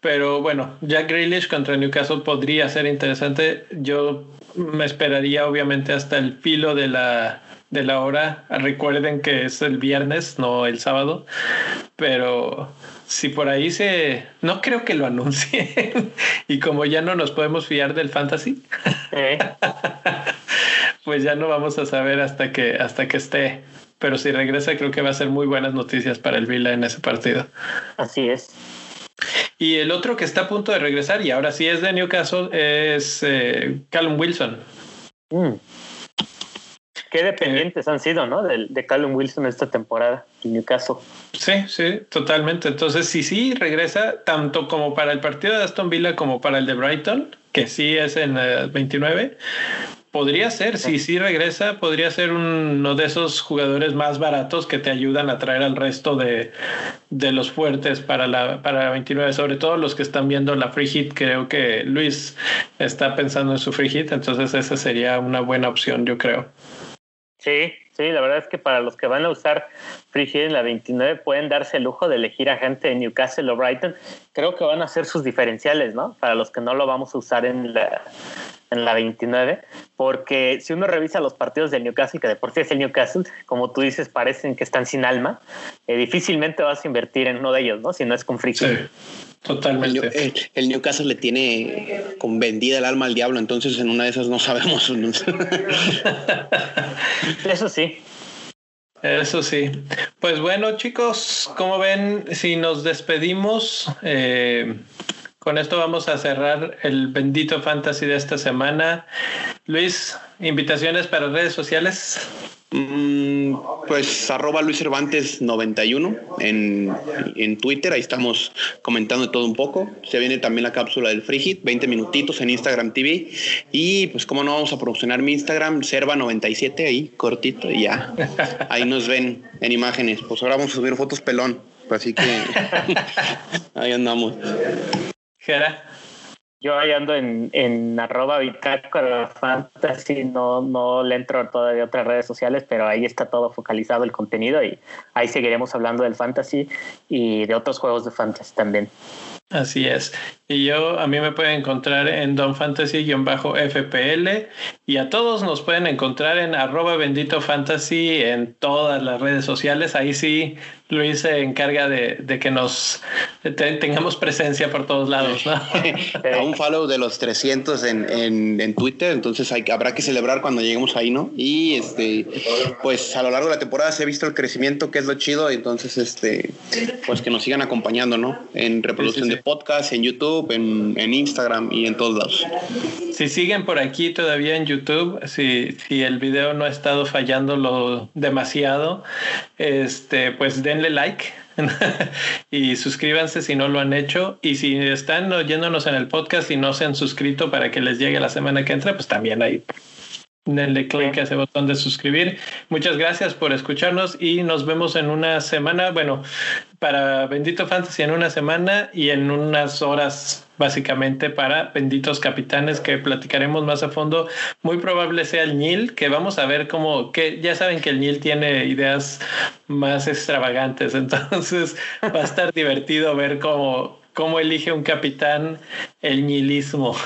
[SPEAKER 1] Pero bueno, Jack Grealish contra Newcastle podría ser interesante. Yo me esperaría obviamente hasta el filo de la, de la hora. Recuerden que es el viernes, no el sábado. Pero si por ahí se... No creo que lo anuncien. y como ya no nos podemos fiar del fantasy. pues ya no vamos a saber hasta que, hasta que esté pero si regresa creo que va a ser muy buenas noticias para el Vila en ese partido.
[SPEAKER 2] Así es.
[SPEAKER 1] Y el otro que está a punto de regresar, y ahora sí es de Newcastle, es eh, Callum Wilson.
[SPEAKER 2] Mm. Qué dependientes han sido, ¿no? De, de Callum Wilson esta temporada en Newcastle.
[SPEAKER 1] Sí, sí, totalmente. Entonces, si sí regresa, tanto como para el partido de Aston Villa como para el de Brighton, que sí es en el 29, Podría ser, si sí regresa, podría ser uno de esos jugadores más baratos que te ayudan a traer al resto de, de los fuertes para la, para la 29, sobre todo los que están viendo la free hit. Creo que Luis está pensando en su free hit, entonces esa sería una buena opción, yo creo.
[SPEAKER 2] Sí, sí, la verdad es que para los que van a usar free hit en la 29 pueden darse el lujo de elegir a gente de Newcastle o Brighton. Creo que van a ser sus diferenciales, ¿no? Para los que no lo vamos a usar en la en la 29, porque si uno revisa los partidos del Newcastle, que de por sí es el Newcastle, como tú dices, parecen que están sin alma, eh, difícilmente vas a invertir en uno de ellos, ¿no? Si no es con
[SPEAKER 1] Sí, totalmente.
[SPEAKER 3] El, Newcastle le tiene con vendida el alma al diablo, entonces en una de esas no sabemos.
[SPEAKER 2] Eso sí.
[SPEAKER 1] Eso sí. Pues bueno, chicos, como ven, si nos despedimos, eh, con esto vamos a cerrar el bendito fantasy de esta semana. Luis, invitaciones para redes sociales.
[SPEAKER 3] Mm, pues arroba Luis Cervantes 91 en, en Twitter, ahí estamos comentando todo un poco. Se viene también la cápsula del Free Hit, 20 minutitos en Instagram TV. Y pues como no vamos a promocionar mi Instagram, Serva97, ahí cortito y ya. Ahí nos ven en imágenes. Pues ahora vamos a subir fotos pelón. Así que ahí andamos.
[SPEAKER 2] Gera. Yo ahí ando en, en arroba bitácora fantasy, no, no le entro todavía a otras redes sociales, pero ahí está todo focalizado el contenido y ahí seguiremos hablando del fantasy y de otros juegos de fantasy también.
[SPEAKER 1] Así es. Y yo, a mí me pueden encontrar en Don Fantasy-FPL y a todos nos pueden encontrar en arroba bendito fantasy en todas las redes sociales. Ahí sí Luis se encarga de, que nos tengamos presencia por todos lados, ¿no?
[SPEAKER 3] a un follow de los 300 en, en, Twitter, entonces hay, habrá que celebrar cuando lleguemos ahí, ¿no? Y este, pues a lo largo de la temporada se ha visto el crecimiento, que es lo chido, entonces este, pues que nos sigan acompañando, ¿no? En reproducción podcast, en YouTube, en, Instagram y en todos lados.
[SPEAKER 1] Si siguen por aquí todavía en YouTube, si, si el video no ha estado fallando lo demasiado, este, pues den denle like y suscríbanse si no lo han hecho. Y si están oyéndonos en el podcast y no se han suscrito para que les llegue la semana que entra, pues también ahí denle click a ese botón de suscribir. Muchas gracias por escucharnos y nos vemos en una semana. Bueno, para Bendito Fantasy en una semana y en unas horas básicamente para Benditos Capitanes que platicaremos más a fondo. Muy probable sea el Nil, que vamos a ver cómo, que ya saben que el Nil tiene ideas más extravagantes, entonces va a estar divertido ver cómo, cómo elige un capitán el nihilismo.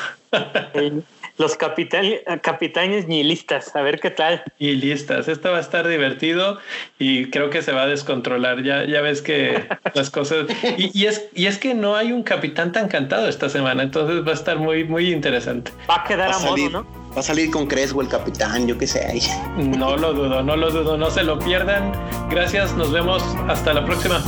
[SPEAKER 2] Los capitanes nihilistas, a ver qué tal.
[SPEAKER 1] Nihilistas, esto va a estar divertido y creo que se va a descontrolar. Ya, ya ves que las cosas. Y, es, y es que no hay un capitán tan cantado esta semana, entonces va a estar muy, muy interesante.
[SPEAKER 2] Va a quedar a, modo, ¿no?
[SPEAKER 3] Va a salir con Crespo el capitán, yo qué sé.
[SPEAKER 1] No lo dudo, no lo dudo, no se lo pierdan. Gracias, nos vemos hasta la próxima.